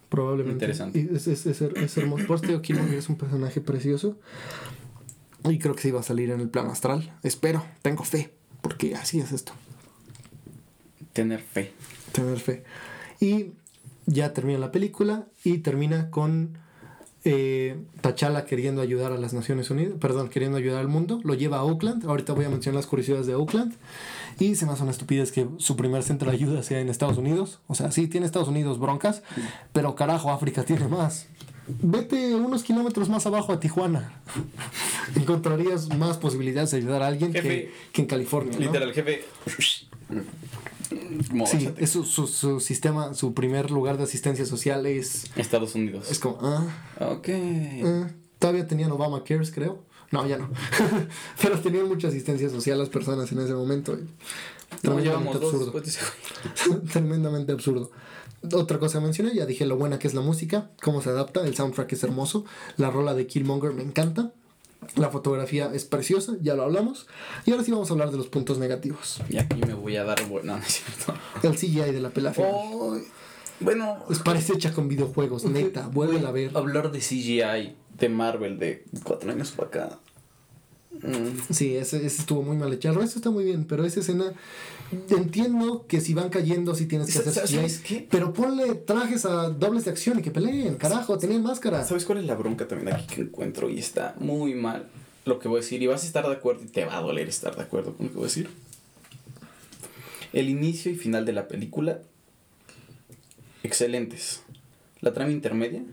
probablemente. Interesante. Y es, es, es, her- es hermoso. Por eso te digo, Killmonger es un personaje precioso. Y creo que sí va a salir en el plano astral. Espero, tengo fe, porque así es esto, Tener fe. tener fe. Y ya termina la película y termina con eh, T'Challa queriendo ayudar a las Naciones Unidas, perdón, queriendo ayudar al mundo. Lo lleva a Oakland. Ahorita voy a mencionar las curiosidades de Oakland. Y se me hace una estupidez que su primer centro de ayuda sea en Estados Unidos. O sea, sí, tiene Estados Unidos broncas, pero carajo, África tiene más. Vete unos kilómetros más abajo a Tijuana. Encontrarías más posibilidades de ayudar a alguien que, Jefe. que en California. ¿no? Literal, jefe. Como, Sí, es su, su, su sistema, su primer lugar de asistencia social es, Estados Unidos. es como, ah, Ok. ah, todavía tenían Obama Cares, creo. No, ya no. Pero tenían mucha asistencia social las personas en ese momento. No, Tremendamente dos absurdo. Tremendamente absurdo. Otra cosa mencioné, ya dije lo buena que es la música, cómo se adapta, el soundtrack es hermoso, la rola de Killmonger me encanta, la fotografía es preciosa, ya lo hablamos, y ahora sí vamos a hablar de los puntos negativos. Y aquí me voy a dar. bu- No, no es cierto. El CGI de la pela. Ay, bueno. Pues parece hecha con videojuegos, neta, vuelven a ver. Hablar de CGI de Marvel de cuatro años para acá. Mm, Sí, ese, ese estuvo muy mal hecho. El resto está muy bien, pero esa escena. Entiendo que si van cayendo, sí tienes que hacer ¿Sabes qué? Pero ponle trajes a dobles de acción y que peleen, carajo, tenían máscara. ¿Sabes cuál es la bronca también aquí que encuentro? Y está muy mal lo que voy a decir. Y vas a estar de acuerdo y te va a doler estar de acuerdo con lo que voy a decir. El inicio y final de la película, excelentes. La trama intermedia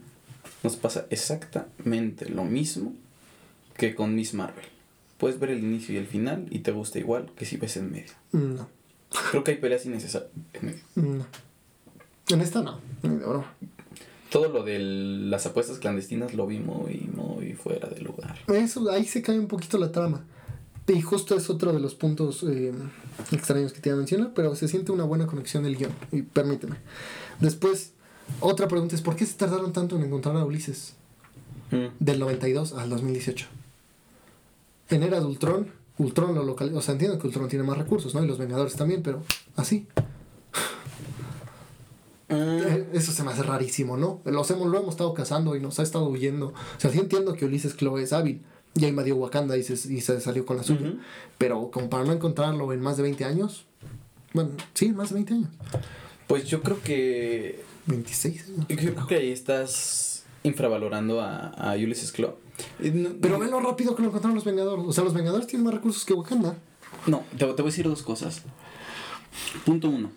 nos pasa exactamente lo mismo que con Miss Marvel. Puedes ver el inicio y el final y te gusta igual que si ves en medio. No, Creo que hay peleas innecesarias en medio. no. En esta no, ni de broma. Todo lo de las apuestas clandestinas lo vi muy, muy fuera de lugar. Eso, ahí se cae un poquito la trama. Y justo es otro de los puntos eh, extraños que te iba a mencionar, pero se siente una buena conexión del guion. Y permíteme. Después, otra pregunta es: ¿por qué se tardaron tanto en encontrar a Ulises? Mm. Del 92 al 2018. En era de Ultron, Ultron lo localizó. O sea, entiendo que Ultron tiene más recursos, ¿no? Y los Vengadores también, pero así. Eh, Eso se me hace rarísimo, ¿no? Los hemos, lo hemos estado cazando y nos ha estado huyendo. O sea, sí entiendo que Ulises Clowe es hábil. Ya invadió Wakanda y se, y se salió con la suya. Pero como para no encontrarlo en más de 20 años. Bueno, sí, más de 20 años. Pues yo creo que. 26 años. Yo creo que ahí estás infravalorando a, a Ulysses Claw. No- Pero ve lo rápido que lo encontraron los Vengadores. O sea, los Vengadores tienen más recursos que Wakanda. No, te, te voy a decir dos cosas. Punto uno.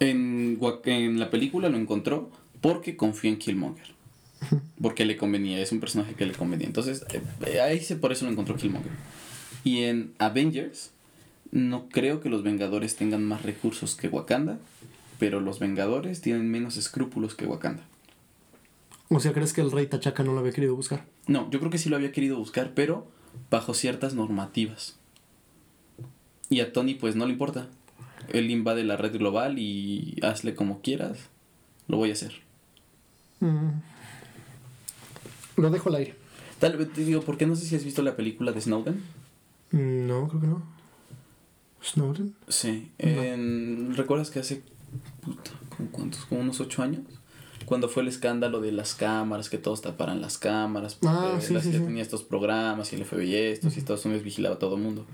En, en la película lo encontró porque confió en Killmonger. Porque le convenía, es un personaje que le convenía. Entonces, eh, ahí se, por eso lo encontró Killmonger. Y en Avengers, no creo que los Vengadores tengan más recursos que Wakanda, pero los Vengadores tienen menos escrúpulos que Wakanda. O sea, ¿crees que el rey Tachaca no lo había querido buscar? No, yo creo que sí lo había querido buscar, pero bajo ciertas normativas. Y a Tony pues no le importa. Él invade la red global y hazle como quieras. Lo voy a hacer. Mm. Lo dejo al aire. Tal vez te digo, porque no sé si has visto la película de Snowden. Mm, No, creo que no. Snowden. Sí. No. en- ¿Recuerdas que hace... Puta, ¿como cuántos? Como unos ocho años. cuando fue el escándalo de las cámaras, que todos taparan las cámaras, porque Ah, sí, la sí, tenía estos programas y el FBI estos y Estados Unidos vigilaba a todo el mundo.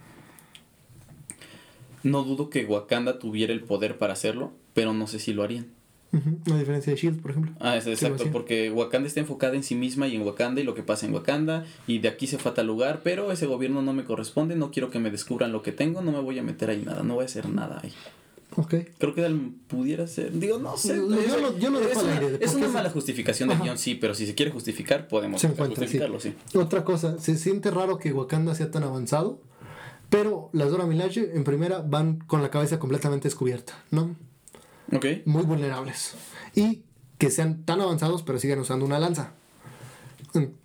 No dudo que Wakanda tuviera el poder para hacerlo, pero no sé si lo harían. A diferencia de Shield, por ejemplo. Ah, es exacto, porque Wakanda está enfocada en sí misma y en Wakanda y lo que pasa en Wakanda y de aquí se fue a tal lugar, pero ese gobierno no me corresponde, no quiero que me descubran lo que tengo, no me voy a meter ahí nada, no voy a hacer nada ahí. Creo que pudiera ser, digo, no sé. Yo es- lo- yo lo es dejo al aire, de es una mala justificación del Ajá. guion, sí, pero si se quiere justificar, podemos Se encuentra, sí. justificarlo, sí. Otra cosa, se siente raro que Wakanda sea tan avanzado, pero las Dora Milaje en primera van con la cabeza completamente descubierta, ¿no? Ok. Muy vulnerables. Y que sean tan avanzados, pero siguen usando una lanza.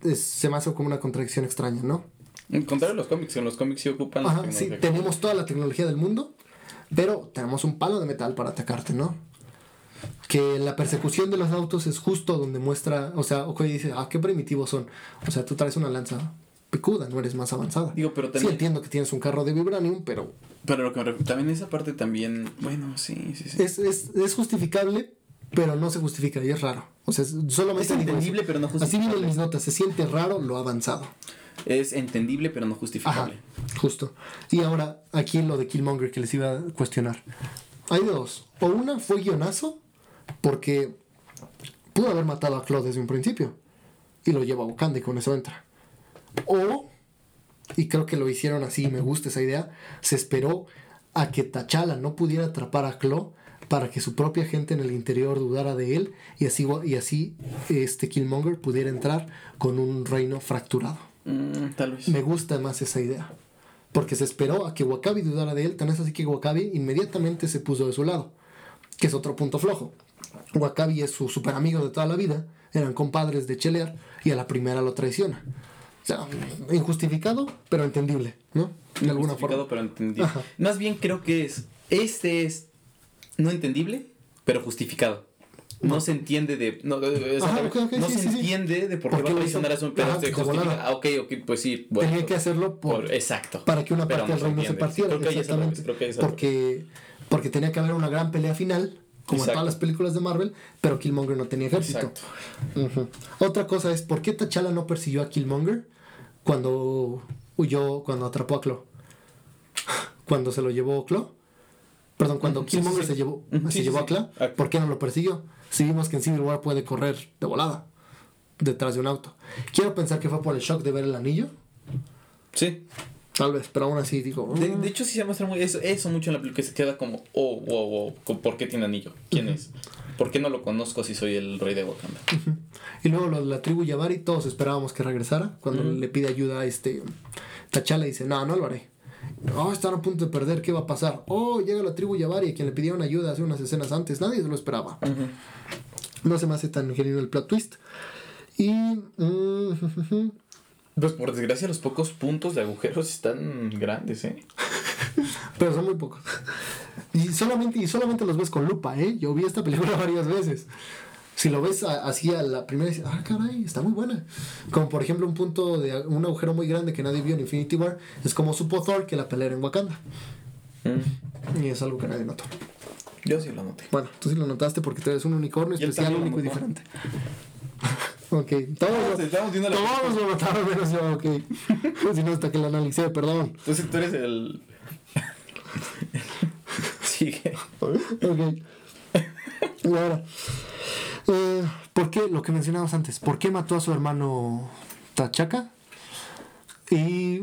Es- se me hace como una contradicción extraña, ¿no? En contrario a los cómics, en los cómics sí ocupan Ajá, sí, tenemos toda la tecnología del mundo, pero tenemos un palo de metal para atacarte, ¿no? Que la persecución de los autos es justo donde muestra, o sea, Okoye dice, ah, qué primitivos son. O sea, tú traes una lanza picuda, no eres más avanzada. Digo, pero Sí también, entiendo que tienes un carro de vibranium, pero pero lo que me también esa parte también, bueno, sí, sí, sí. es, es, es justificable, pero no se justifica y es raro. O sea, solamente Es entendible, pero no Así vienen justificable. mis notas, se siente raro lo avanzado. Es entendible, pero no justificable. justo. Y ahora, aquí lo de Killmonger que les iba a cuestionar. Hay dos. O una fue guionazo, porque pudo haber matado a Claude desde un principio. Y lo lleva a Wakanda y con eso entra. O, y creo que lo hicieron así, me gusta esa idea, se esperó a que T'Challa no pudiera atrapar a Claw para que su propia gente en el interior dudara de él y así, y así este Killmonger pudiera entrar con un reino fracturado. Mm, tal vez. Me gusta más esa idea. Porque se esperó a que Wakabi dudara de él, tan es así que Wakabi inmediatamente se puso de su lado. Que es otro punto flojo. Wakabi es su super amigo de toda la vida, eran compadres de chelear y a la primera lo traiciona. O sea, injustificado, pero entendible, ¿no? De alguna forma. pero entendible. Ajá. Más bien creo que es. Este es no entendible, pero justificado. No, se entiende de. No, Ajá, no sí, se sí, sí. entiende de por ¿Por qué qué va a traicionar a su. Se justifica. Ah, ok, ok, pues sí. bueno, Tenía que hacerlo por, por- exacto. para que una parte del reino se partiera. Creo que exactamente. creo que porque, porque tenía que haber una gran pelea final, como en todas las películas de Marvel, pero Killmonger no tenía ejército. Otra cosa es, ¿por qué T'Challa no persiguió a Killmonger cuando huyó, cuando atrapó a Claw? Cuando se lo llevó Claw. Perdón, cuando Killmonger sí, sí. se llevó, se llevó a Claw, Ah. ¿por qué no lo persiguió? Si vimos que en Civil War puede correr de volada detrás de un auto. Quiero pensar que fue por el shock de ver el anillo. Sí. Tal vez, pero aún así digo. De, mm, de hecho, sí se muestra muy eso, eso mucho en la película que se queda como, oh, wow, wow, ¿con- ¿por qué tiene anillo? ¿Quién es? ¿Por qué no lo conozco si soy el rey de Wakanda? Y luego lo de la tribu Yabari, todos esperábamos que regresara. Cuando Ujú. le pide ayuda a este T'Challa dice, no, no lo haré. Oh, están a punto de perder, ¿qué va a pasar? Oh, llega la tribu Yabari, quien le pidieron ayuda hace unas escenas antes. Nadie se lo esperaba. No se me hace tan genuino el plot twist. Y... mm, Pues por desgracia los pocos puntos de agujeros están grandes, ¿eh? pero son muy pocos. Y solamente, y solamente los ves con lupa, ¿eh? Yo vi esta película varias veces. Si lo ves así a la primera, dices, ah, caray, está muy buena. Como por ejemplo un punto de un agujero muy grande que nadie vio en Infinity War, es como supo Thor que la pelea era en Wakanda. Mm. Y es algo que nadie notó. Yo sí lo noté. Bueno, tú sí lo notaste porque tú eres un unicornio especial, único y diferente. ok, todos, lo- Estamos viendo todos lo notaron menos yo, ok. si no, hasta que lo analicé, perdón. Entonces tú eres el. Sigue. Ok. Y ahora, eh, ¿por qué, lo que mencionabas antes, por qué mató a su hermano Tachaca? Y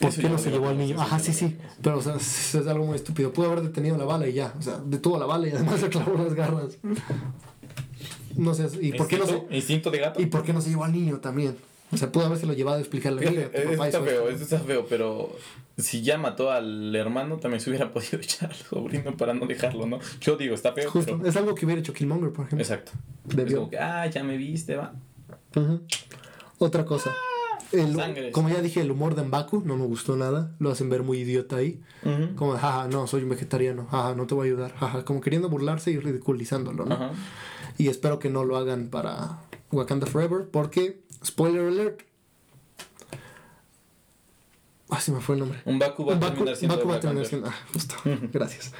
¿por qué no se llevó al niño? Ajá, sí, sí. Pero, o sea, es algo muy estúpido. Pudo haber detenido la bala y ya. O sea, detuvo la bala y además le clavó las garras. No sé, ¿y por qué no se, Instinto- Instinto de gato. y por qué no se llevó al niño también? O sea, pudo haberse lo llevado a explicarle niño. Fíjate, tu eso papá está hizo feo, eso está feo, pero si ya mató al hermano, también se hubiera podido echar al sobrino para no dejarlo, ¿no? Yo digo, está feo, Justo, pero... es algo que hubiera hecho Killmonger, por ejemplo. Exacto. Es como que, ah, ya me viste, va. Otra cosa. El- Sangre. como ya dije, el humor de Mbaku no me gustó nada. Lo hacen ver muy idiota ahí. Ujú. Como, de, jaja, no, soy un vegetariano. Jaja, no te voy a ayudar. Jaja, como queriendo burlarse y ridiculizándolo, ¿no? Ajá. Y espero que no lo hagan para Wakanda Forever. Porque, spoiler alert. Ah, se me fue el nombre. Un Baku va a Baku- terminar siendo Baku va a terminar siendo- ah, justo. Gracias.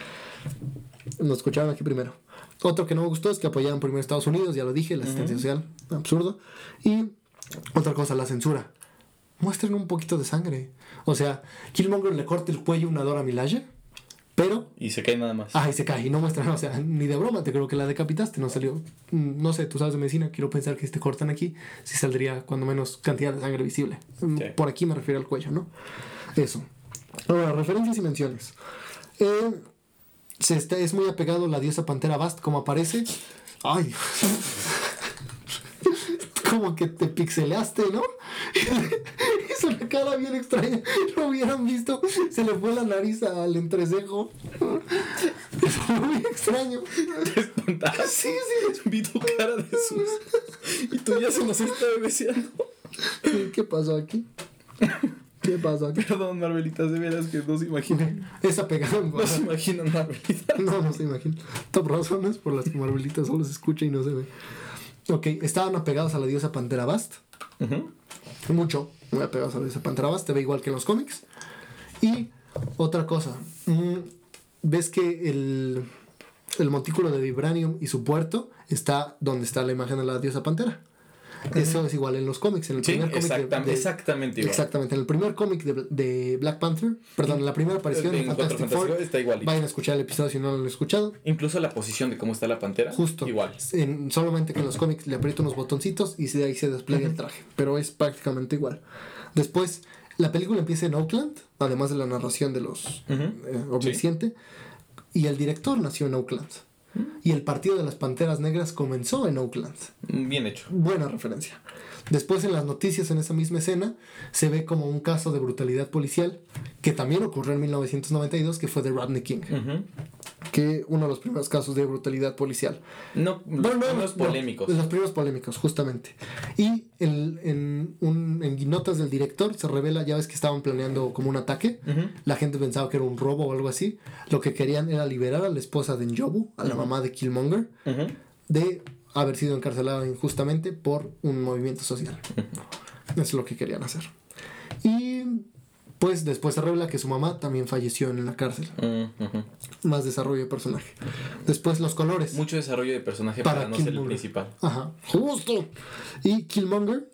Nos escucharon aquí primero. Otro que no me gustó es que apoyaban primero a Estados Unidos, ya lo dije, la asistencia social, absurdo. Y otra cosa, la censura. Muestren un poquito de sangre. O sea, Killmonger le corta el cuello a una Dora Milaje, pero Y se cae nada más. Ah, y se cae y no muestran, o sea, ni de broma, te creo que la decapitaste, no salió. Mm, No sé, tú sabes de medicina, quiero pensar que si te cortan aquí, sí saldría cuando menos cantidad de sangre visible. Mm, Sí. Por aquí me refiero al cuello, ¿no? Eso. Ahora, referencias y menciones. Eh, se está, es muy apegado la diosa pantera Bast, como aparece. Ay, como que te pixeleaste, ¿no? Hizo una cara bien extraña. Lo hubieran visto. Se le fue la nariz al entrecejo. Fue muy extraño. ¿Te espantaste? Sí, sí. Vi tu cara de sus. Y tú ya se nos está bebeseando. ¿Qué pasó aquí? ¿Qué pasó aquí? Perdón, Marvelitas, de veras que no se imaginan. Es apegado. No se imaginan, Marvelitas. No, no se imagina. Top razones por las que Marvelita solo se escucha y no se ve. Ok, estaban apegados a la diosa Pantera Bast. Mucho, muy apegados a la diosa Pantera Bast. Te ve igual que en los cómics. Y otra cosa. mm, Ves que el, el montículo de Vibranium y su puerto está donde está la imagen de la diosa Pantera. Eso es igual en los cómics. En el Sí, primer cómic de- de- exactamente igual. Exactamente. En el primer cómic de, de Black Panther, perdón, en la primera aparición Cuatro Fantastic Four, está igualito. vayan a escuchar el episodio si no lo han escuchado. Incluso la posición de cómo está la pantera. Justo. Igual. En- solamente que en los cómics le aprieta unos botoncitos y de ahí se despliega el traje. Pero es prácticamente igual. Después, la película empieza en Oakland, además de la narración de los eh, omnisciente. Y el director nació en Oakland. Y el partido de las Panteras Negras comenzó en Oakland. Bien hecho. Buena referencia. Después en las noticias en esa misma escena se ve como un caso de brutalidad policial que también ocurrió en 1992 que fue de Rodney King. Que uno de los primeros casos de brutalidad policial. No, Bueno, no, los no, polémicos. los primeros polémicos, justamente. Y el- en, un, en notas del director se revela, ya ves que estaban planeando como un ataque. La gente pensaba que era un robo o algo así. Lo que querían era liberar a la esposa de Njobu, a la mamá de Killmonger, de haber sido encarcelado injustamente por un movimiento social. Eso es lo que querían hacer. Y pues después se revela que su mamá también falleció en la cárcel. Mm. Más desarrollo de personaje. Después los colores. Mucho desarrollo de personaje Para para, no ser el principal. Ajá, justo. Y Killmonger,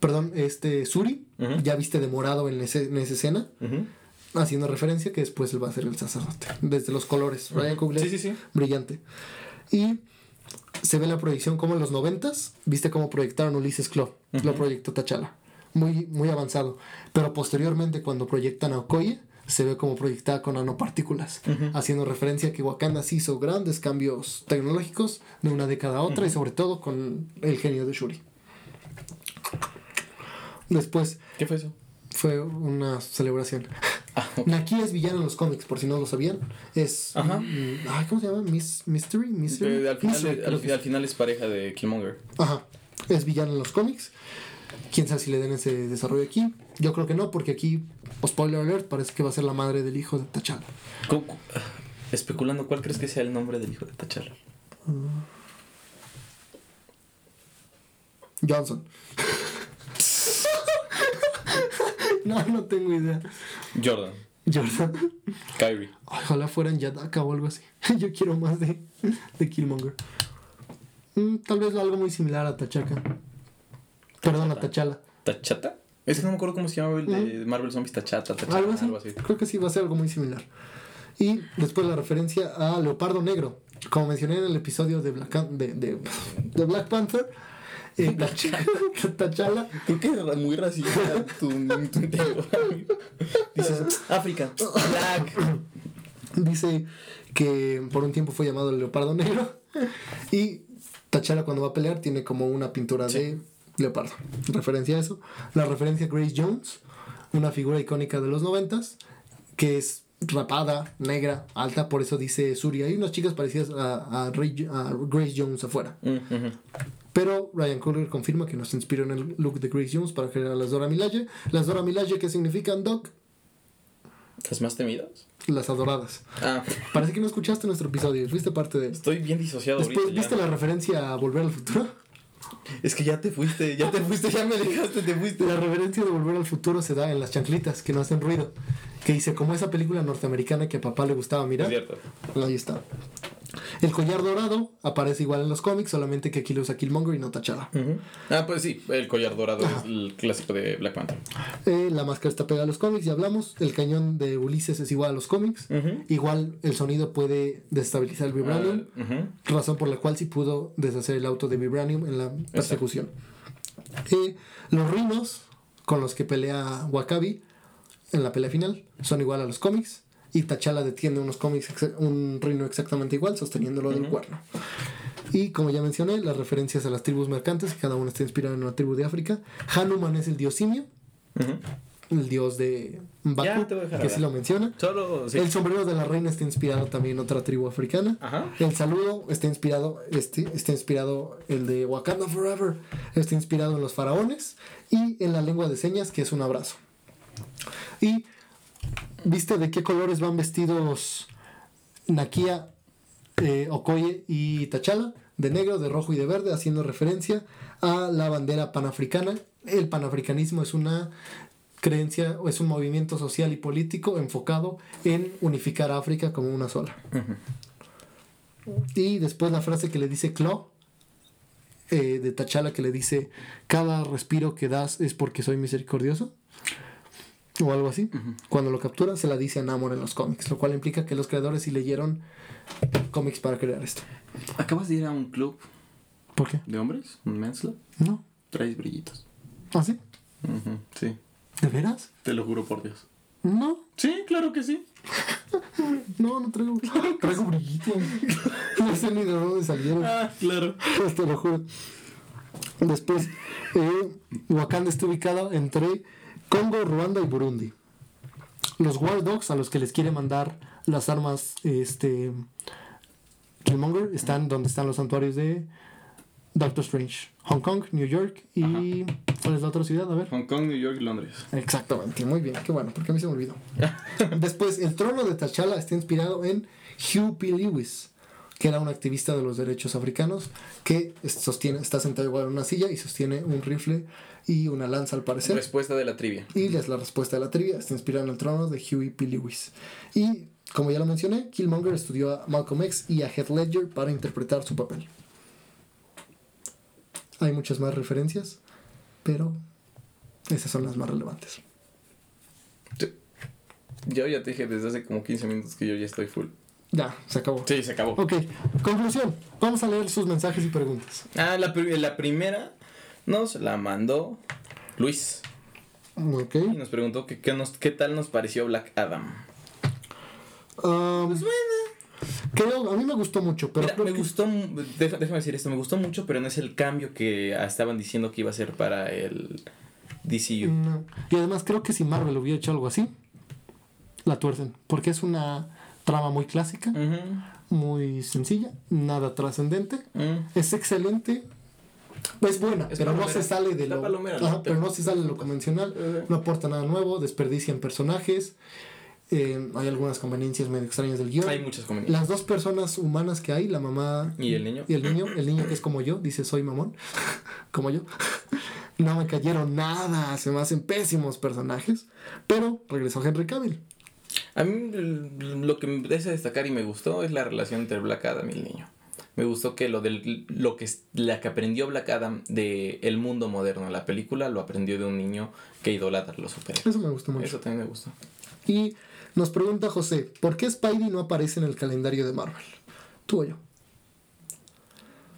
perdón, este Suri, ya viste de morado en, ese- en esa escena, haciendo referencia que después él va a ser el sacerdote. Desde los colores, Ryan Coogler, Sí, sí, sí. brillante. Y se ve la proyección como en los noventas, viste cómo proyectaron Ulises Claw, lo proyectó T'Challa. Muy, muy avanzado. Pero posteriormente, cuando proyectan a Okoye, se ve como proyectada con nanopartículas, haciendo referencia a que Wakanda sí hizo grandes cambios tecnológicos de una década a otra y sobre todo con el genio de Shuri. Después ¿Qué fue eso? fue una celebración. Ah, Naki es villano en los cómics, por si no lo sabían. Es. Ajá. mm, ay, ¿Cómo se llama? Miss, Mystery. Mystery. De- de- al, final, Mystery, al, al final es pareja de Killmonger. Ajá. Es villano en los cómics. Quién sabe si le den ese desarrollo aquí. Yo creo que no, porque aquí, spoiler alert, parece que va a ser la madre del hijo de T'Challa. ¿Cómo- cu- ah, Especulando, ¿cuál crees que sea el nombre del hijo de T'Challa? Johnson. no, no tengo idea. Jordan. Jordan. Kyrie. Ojalá fueran Yadaka o algo así. Yo quiero más de, de Killmonger. Mm, tal vez algo muy similar a T'Chaka. Perdón, a T'Challa. ¿Tachata? Es que no me acuerdo cómo se llama el de Marvel Zombies Tachata, Tachata, Algo así. algo así. Creo que sí va a ser algo muy similar. Y después la referencia a Leopardo Negro. Como mencioné en el episodio de Black, de, de, de Black Panther, eh, T'Challa Creo que era muy racista tu, tu. Dices, África, Black. dice que por un tiempo fue llamado el Leopardo Negro. Y T'Challa cuando va a pelear tiene como una pintura de leopardo. Referencia a eso. La referencia a Grace Jones, una figura icónica de los noventas, que es rapada, negra, alta, por eso dice Suri. Hay unas chicas parecidas a, a Ray- a Grace Jones afuera. Mm. Pero Ryan Coogler confirma que nos inspiró en el look de Grace Jones para crear a las Dora Milaje. Las Dora Milaje que significan Doc, ¿Las más temidas? las adoradas. Ah, Parece que no escuchaste nuestro episodio, fuiste parte de él. estoy bien disociado Después, ahorita. ¿viste ya. la referencia a Volver al Futuro? Es que ya te fuiste, ya te fuiste, ya me dejaste, te fuiste. La referencia de Volver al Futuro se da en las chanclitas que no hacen ruido. Que dice, como esa película norteamericana que a papá le gustaba Es mirar. cierto. Ahí está. El collar dorado aparece igual en los cómics, solamente que aquí lo usa Killmonger y no T'Challa. Ah, pues sí, el collar dorado es el clásico de Black Panther. Eh, la máscara está pegada a los cómics, ya hablamos. El cañón de Ulises es igual a los cómics. Igual el sonido puede destabilizar el vibranium, Ah, razón por la cual sí pudo deshacer el auto de vibranium en la persecución. Eh, los rinos con los que pelea Wakabi en la pelea final son igual a los cómics. Y T'Challa detiene unos cómics, un rino exactamente igual, sosteniéndolo del cuerno. Y como ya mencioné, las referencias a las tribus mercantes, cada una está inspirada en una tribu de África. Hanuman es el dios simio, el dios de Baku, que sí lo menciona. Solo, sí. El sombrero de la reina está inspirado también en otra tribu africana. Ajá. El saludo está inspirado, este, está inspirado el de Wakanda Forever, está inspirado en los faraones y en la lengua de señas que es un abrazo. Y viste de qué colores van vestidos Nakia, eh, Okoye y T'Challa, de negro, de rojo y de verde, haciendo referencia a la bandera panafricana. El panafricanismo es una creencia o es un movimiento social y político enfocado en unificar a África como una sola. Y después la frase que le dice Claw, eh, de T'Challa, que le dice, cada respiro que das es porque soy misericordioso. O algo así. Cuando lo captura, se la dice a Namor en los cómics, lo cual implica que los creadores sí leyeron cómics para crear esto. ¿Acabas de ir a un club ¿Por qué? de hombres? ¿Un men's club? No. Traes brillitos. ¿Ah, sí? Sí, ¿De veras? te lo juro por Dios. No, Sí, claro que sí. no, no traigo. Traigo brillitos. No sé ni de dónde salieron. Ah, claro. Te lo juro. Después, eh, Wakanda está ubicado entre Congo, Ruanda y Burundi. Los War Dogs, a los que les quiere mandar las armas este, Killmonger, están donde están los santuarios de Doctor Strange. Hong Kong, New York y... ¿Cuál es la otra ciudad? A ver. Hong Kong, New York y Londres. Exactamente, muy bien, qué bueno, porque a mí se me olvidó. Después, el trono de T'Challa está inspirado en Hugh P. Lewis, que era un activista de los derechos africanos que sostiene, está sentado igual en una silla y sostiene un rifle y una lanza al parecer. Respuesta de la trivia. Y es la respuesta de la trivia, está inspirado en el trono de Huey P. Lewis. Y como ya lo mencioné, Killmonger estudió a Malcolm X y a Heath Ledger para interpretar su papel. Hay muchas más referencias, pero esas son las más relevantes. Yo ya te dije desde hace como 15 minutos que yo ya estoy full. Ya, se acabó. Sí, se acabó. Ok, conclusión. Vamos a leer sus mensajes y preguntas. Ah, la, la primera nos la mandó Luis. Y nos preguntó que, nos, qué tal nos pareció Black Adam. Um, creo, a mí me gustó mucho, pero Mira, me que- gustó, déjame decir esto, me gustó mucho, pero no es el cambio que estaban diciendo que iba a ser para el DCU. No. Y además creo que si Marvel hubiera hecho algo así, la tuercen. Porque es una trama muy clásica, muy sencilla, nada trascendente. Es excelente. Es buena, Es pero no se sale de lo. palomera, Ajá, ¿no? pero no se sale de lo convencional. No aporta nada nuevo, desperdician personajes. eh, hay algunas conveniencias medio extrañas del guion. Hay muchas conveniencias. Las dos personas humanas que hay, la mamá ¿Y el niño? y el niño, el niño que es como yo, dice soy mamón, como yo, no me cayeron nada, se me hacen pésimos personajes, pero regresó Henry Cavill. A mí l- lo que me interesa destacar y me gustó es la relación entre Black Adam y el niño. Me gustó que lo del lo que es- la que aprendió Black Adam de el mundo moderno en la película lo aprendió de un niño que idolatra a los superhéroes. Eso me gustó mucho. Eso también me gustó. Y nos pregunta José, ¿por qué Spidey no aparece en el calendario de Marvel? Tú o yo.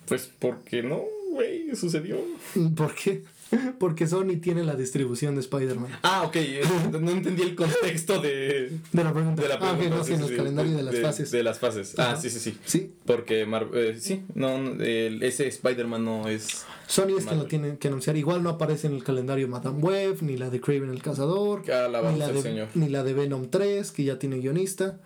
Pues porque no, güey, sucedió. ¿Por qué? Porque Sony tiene la distribución de Spider-Man. Ah, ok, eh, no entendí el contexto de, De la pregunta. de la ah, ok, pregunta. no, sí, en el calendario de, las fases. De las fases. Ah, Ajá. sí, sí, sí. Sí, Porque Mar eh, sí, no, ese Spider-Man no es Sony es quien lo tiene que anunciar. Igual no aparece en el calendario Madame Web, ni la de Craven el Cazador, ni la, sea el de, Señor. ni la de Venom 3, que ya tiene guionista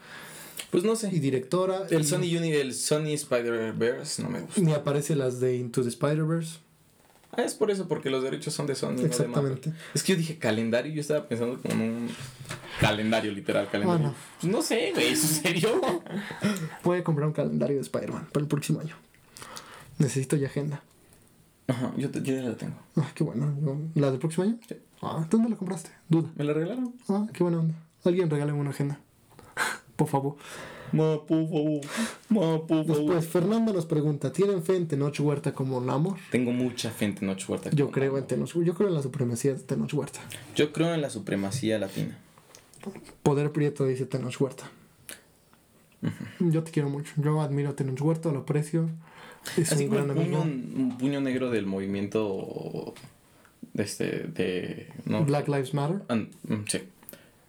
Pues no y sé. directora. El y- Sony Uni, el Sony Spider-Verse no me gusta. Ni aparece las de Into the Spider-Verse. Ah, es por eso, porque los derechos son de Sony, no de. Exactamente. Es que yo dije calendario y yo estaba pensando como en un calendario, literal, calendario. Bueno. Pues no sé, güey, ¿sucedió? Voy a comprar un calendario de Spider-Man para el próximo año. Necesito ya agenda. Ajá, yo, te- yo ya la tengo. Ah, qué bueno. ¿La del próximo año? Sí. Ah, ¿dónde la compraste? Duda. ¿Me la regalaron? Ah, qué buena onda. Alguien regálame una agenda. por favor. Ma, por favor. Ma, por favor. Después, Fernanda nos pregunta, ¿tienen fe en Tenoch Huerta como Namor? Tengo mucha fe en Tenoch Huerta. Yo creo en Tenoch Yo creo en la supremacía de Tenoch Huerta. Yo creo en la supremacía latina. Poder Prieto dice Tenoch Huerta. Yo te quiero mucho. Yo admiro a Tenoch Huerta, lo aprecio. Es Así un gran amigo. un puño negro del movimiento de este de no Black Lives Matter. Mm, sí.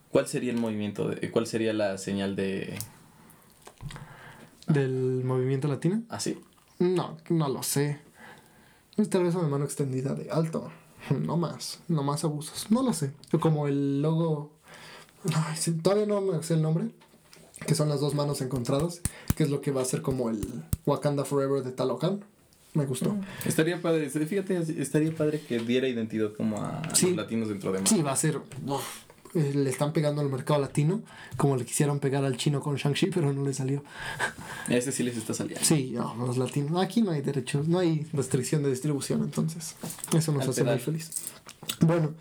¿Cuál sería el movimiento de, cuál sería la señal de Del movimiento latino. así? No, no lo sé. Tal vez una mano extendida de alto. No más. No más abusos. No lo sé. Como el logo. Ay, sí, todavía no me sé el nombre. Que son las dos manos encontradas. Que es lo que va a ser como el Wakanda Forever de Talocan. Me gustó. Estaría padre, fíjate, estaría padre que diera identidad como a Sí. los latinos dentro de Sí, va a ser. uf, eh, le están pegando al mercado latino. Como le quisieron pegar al chino con Shang-Chi, pero no le salió. A este sí les está saliendo. Sí, no, los latinos. Aquí no hay derechos, no hay restricción de distribución, entonces. Eso nos Al hace muy feliz. Bueno,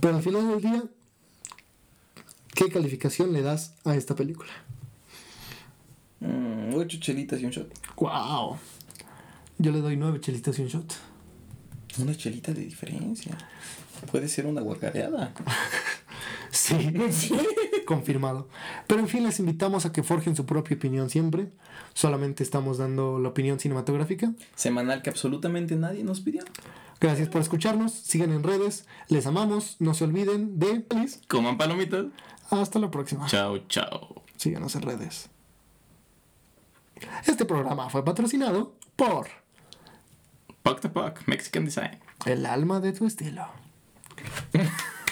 pero al final del día, ¿qué calificación le das a esta película? Mm, ocho chelitas y un shot. ¡Wow! Yo le doy nueve chelitas y un shot. Una chelita de diferencia. Puede ser una guacareada. Sí, confirmado. Pero en fin, les invitamos a que forjen su propia opinión siempre. Solamente estamos dando la opinión cinematográfica. Semanal que absolutamente nadie nos pidió. Gracias por escucharnos. Sigan en redes. Les amamos. No se olviden de. Feliz. Coman palomitas. Hasta la próxima. Chao, chao. Síganos en redes. Este programa fue patrocinado por Puck to Puck, Mexican Design. El alma de tu estilo.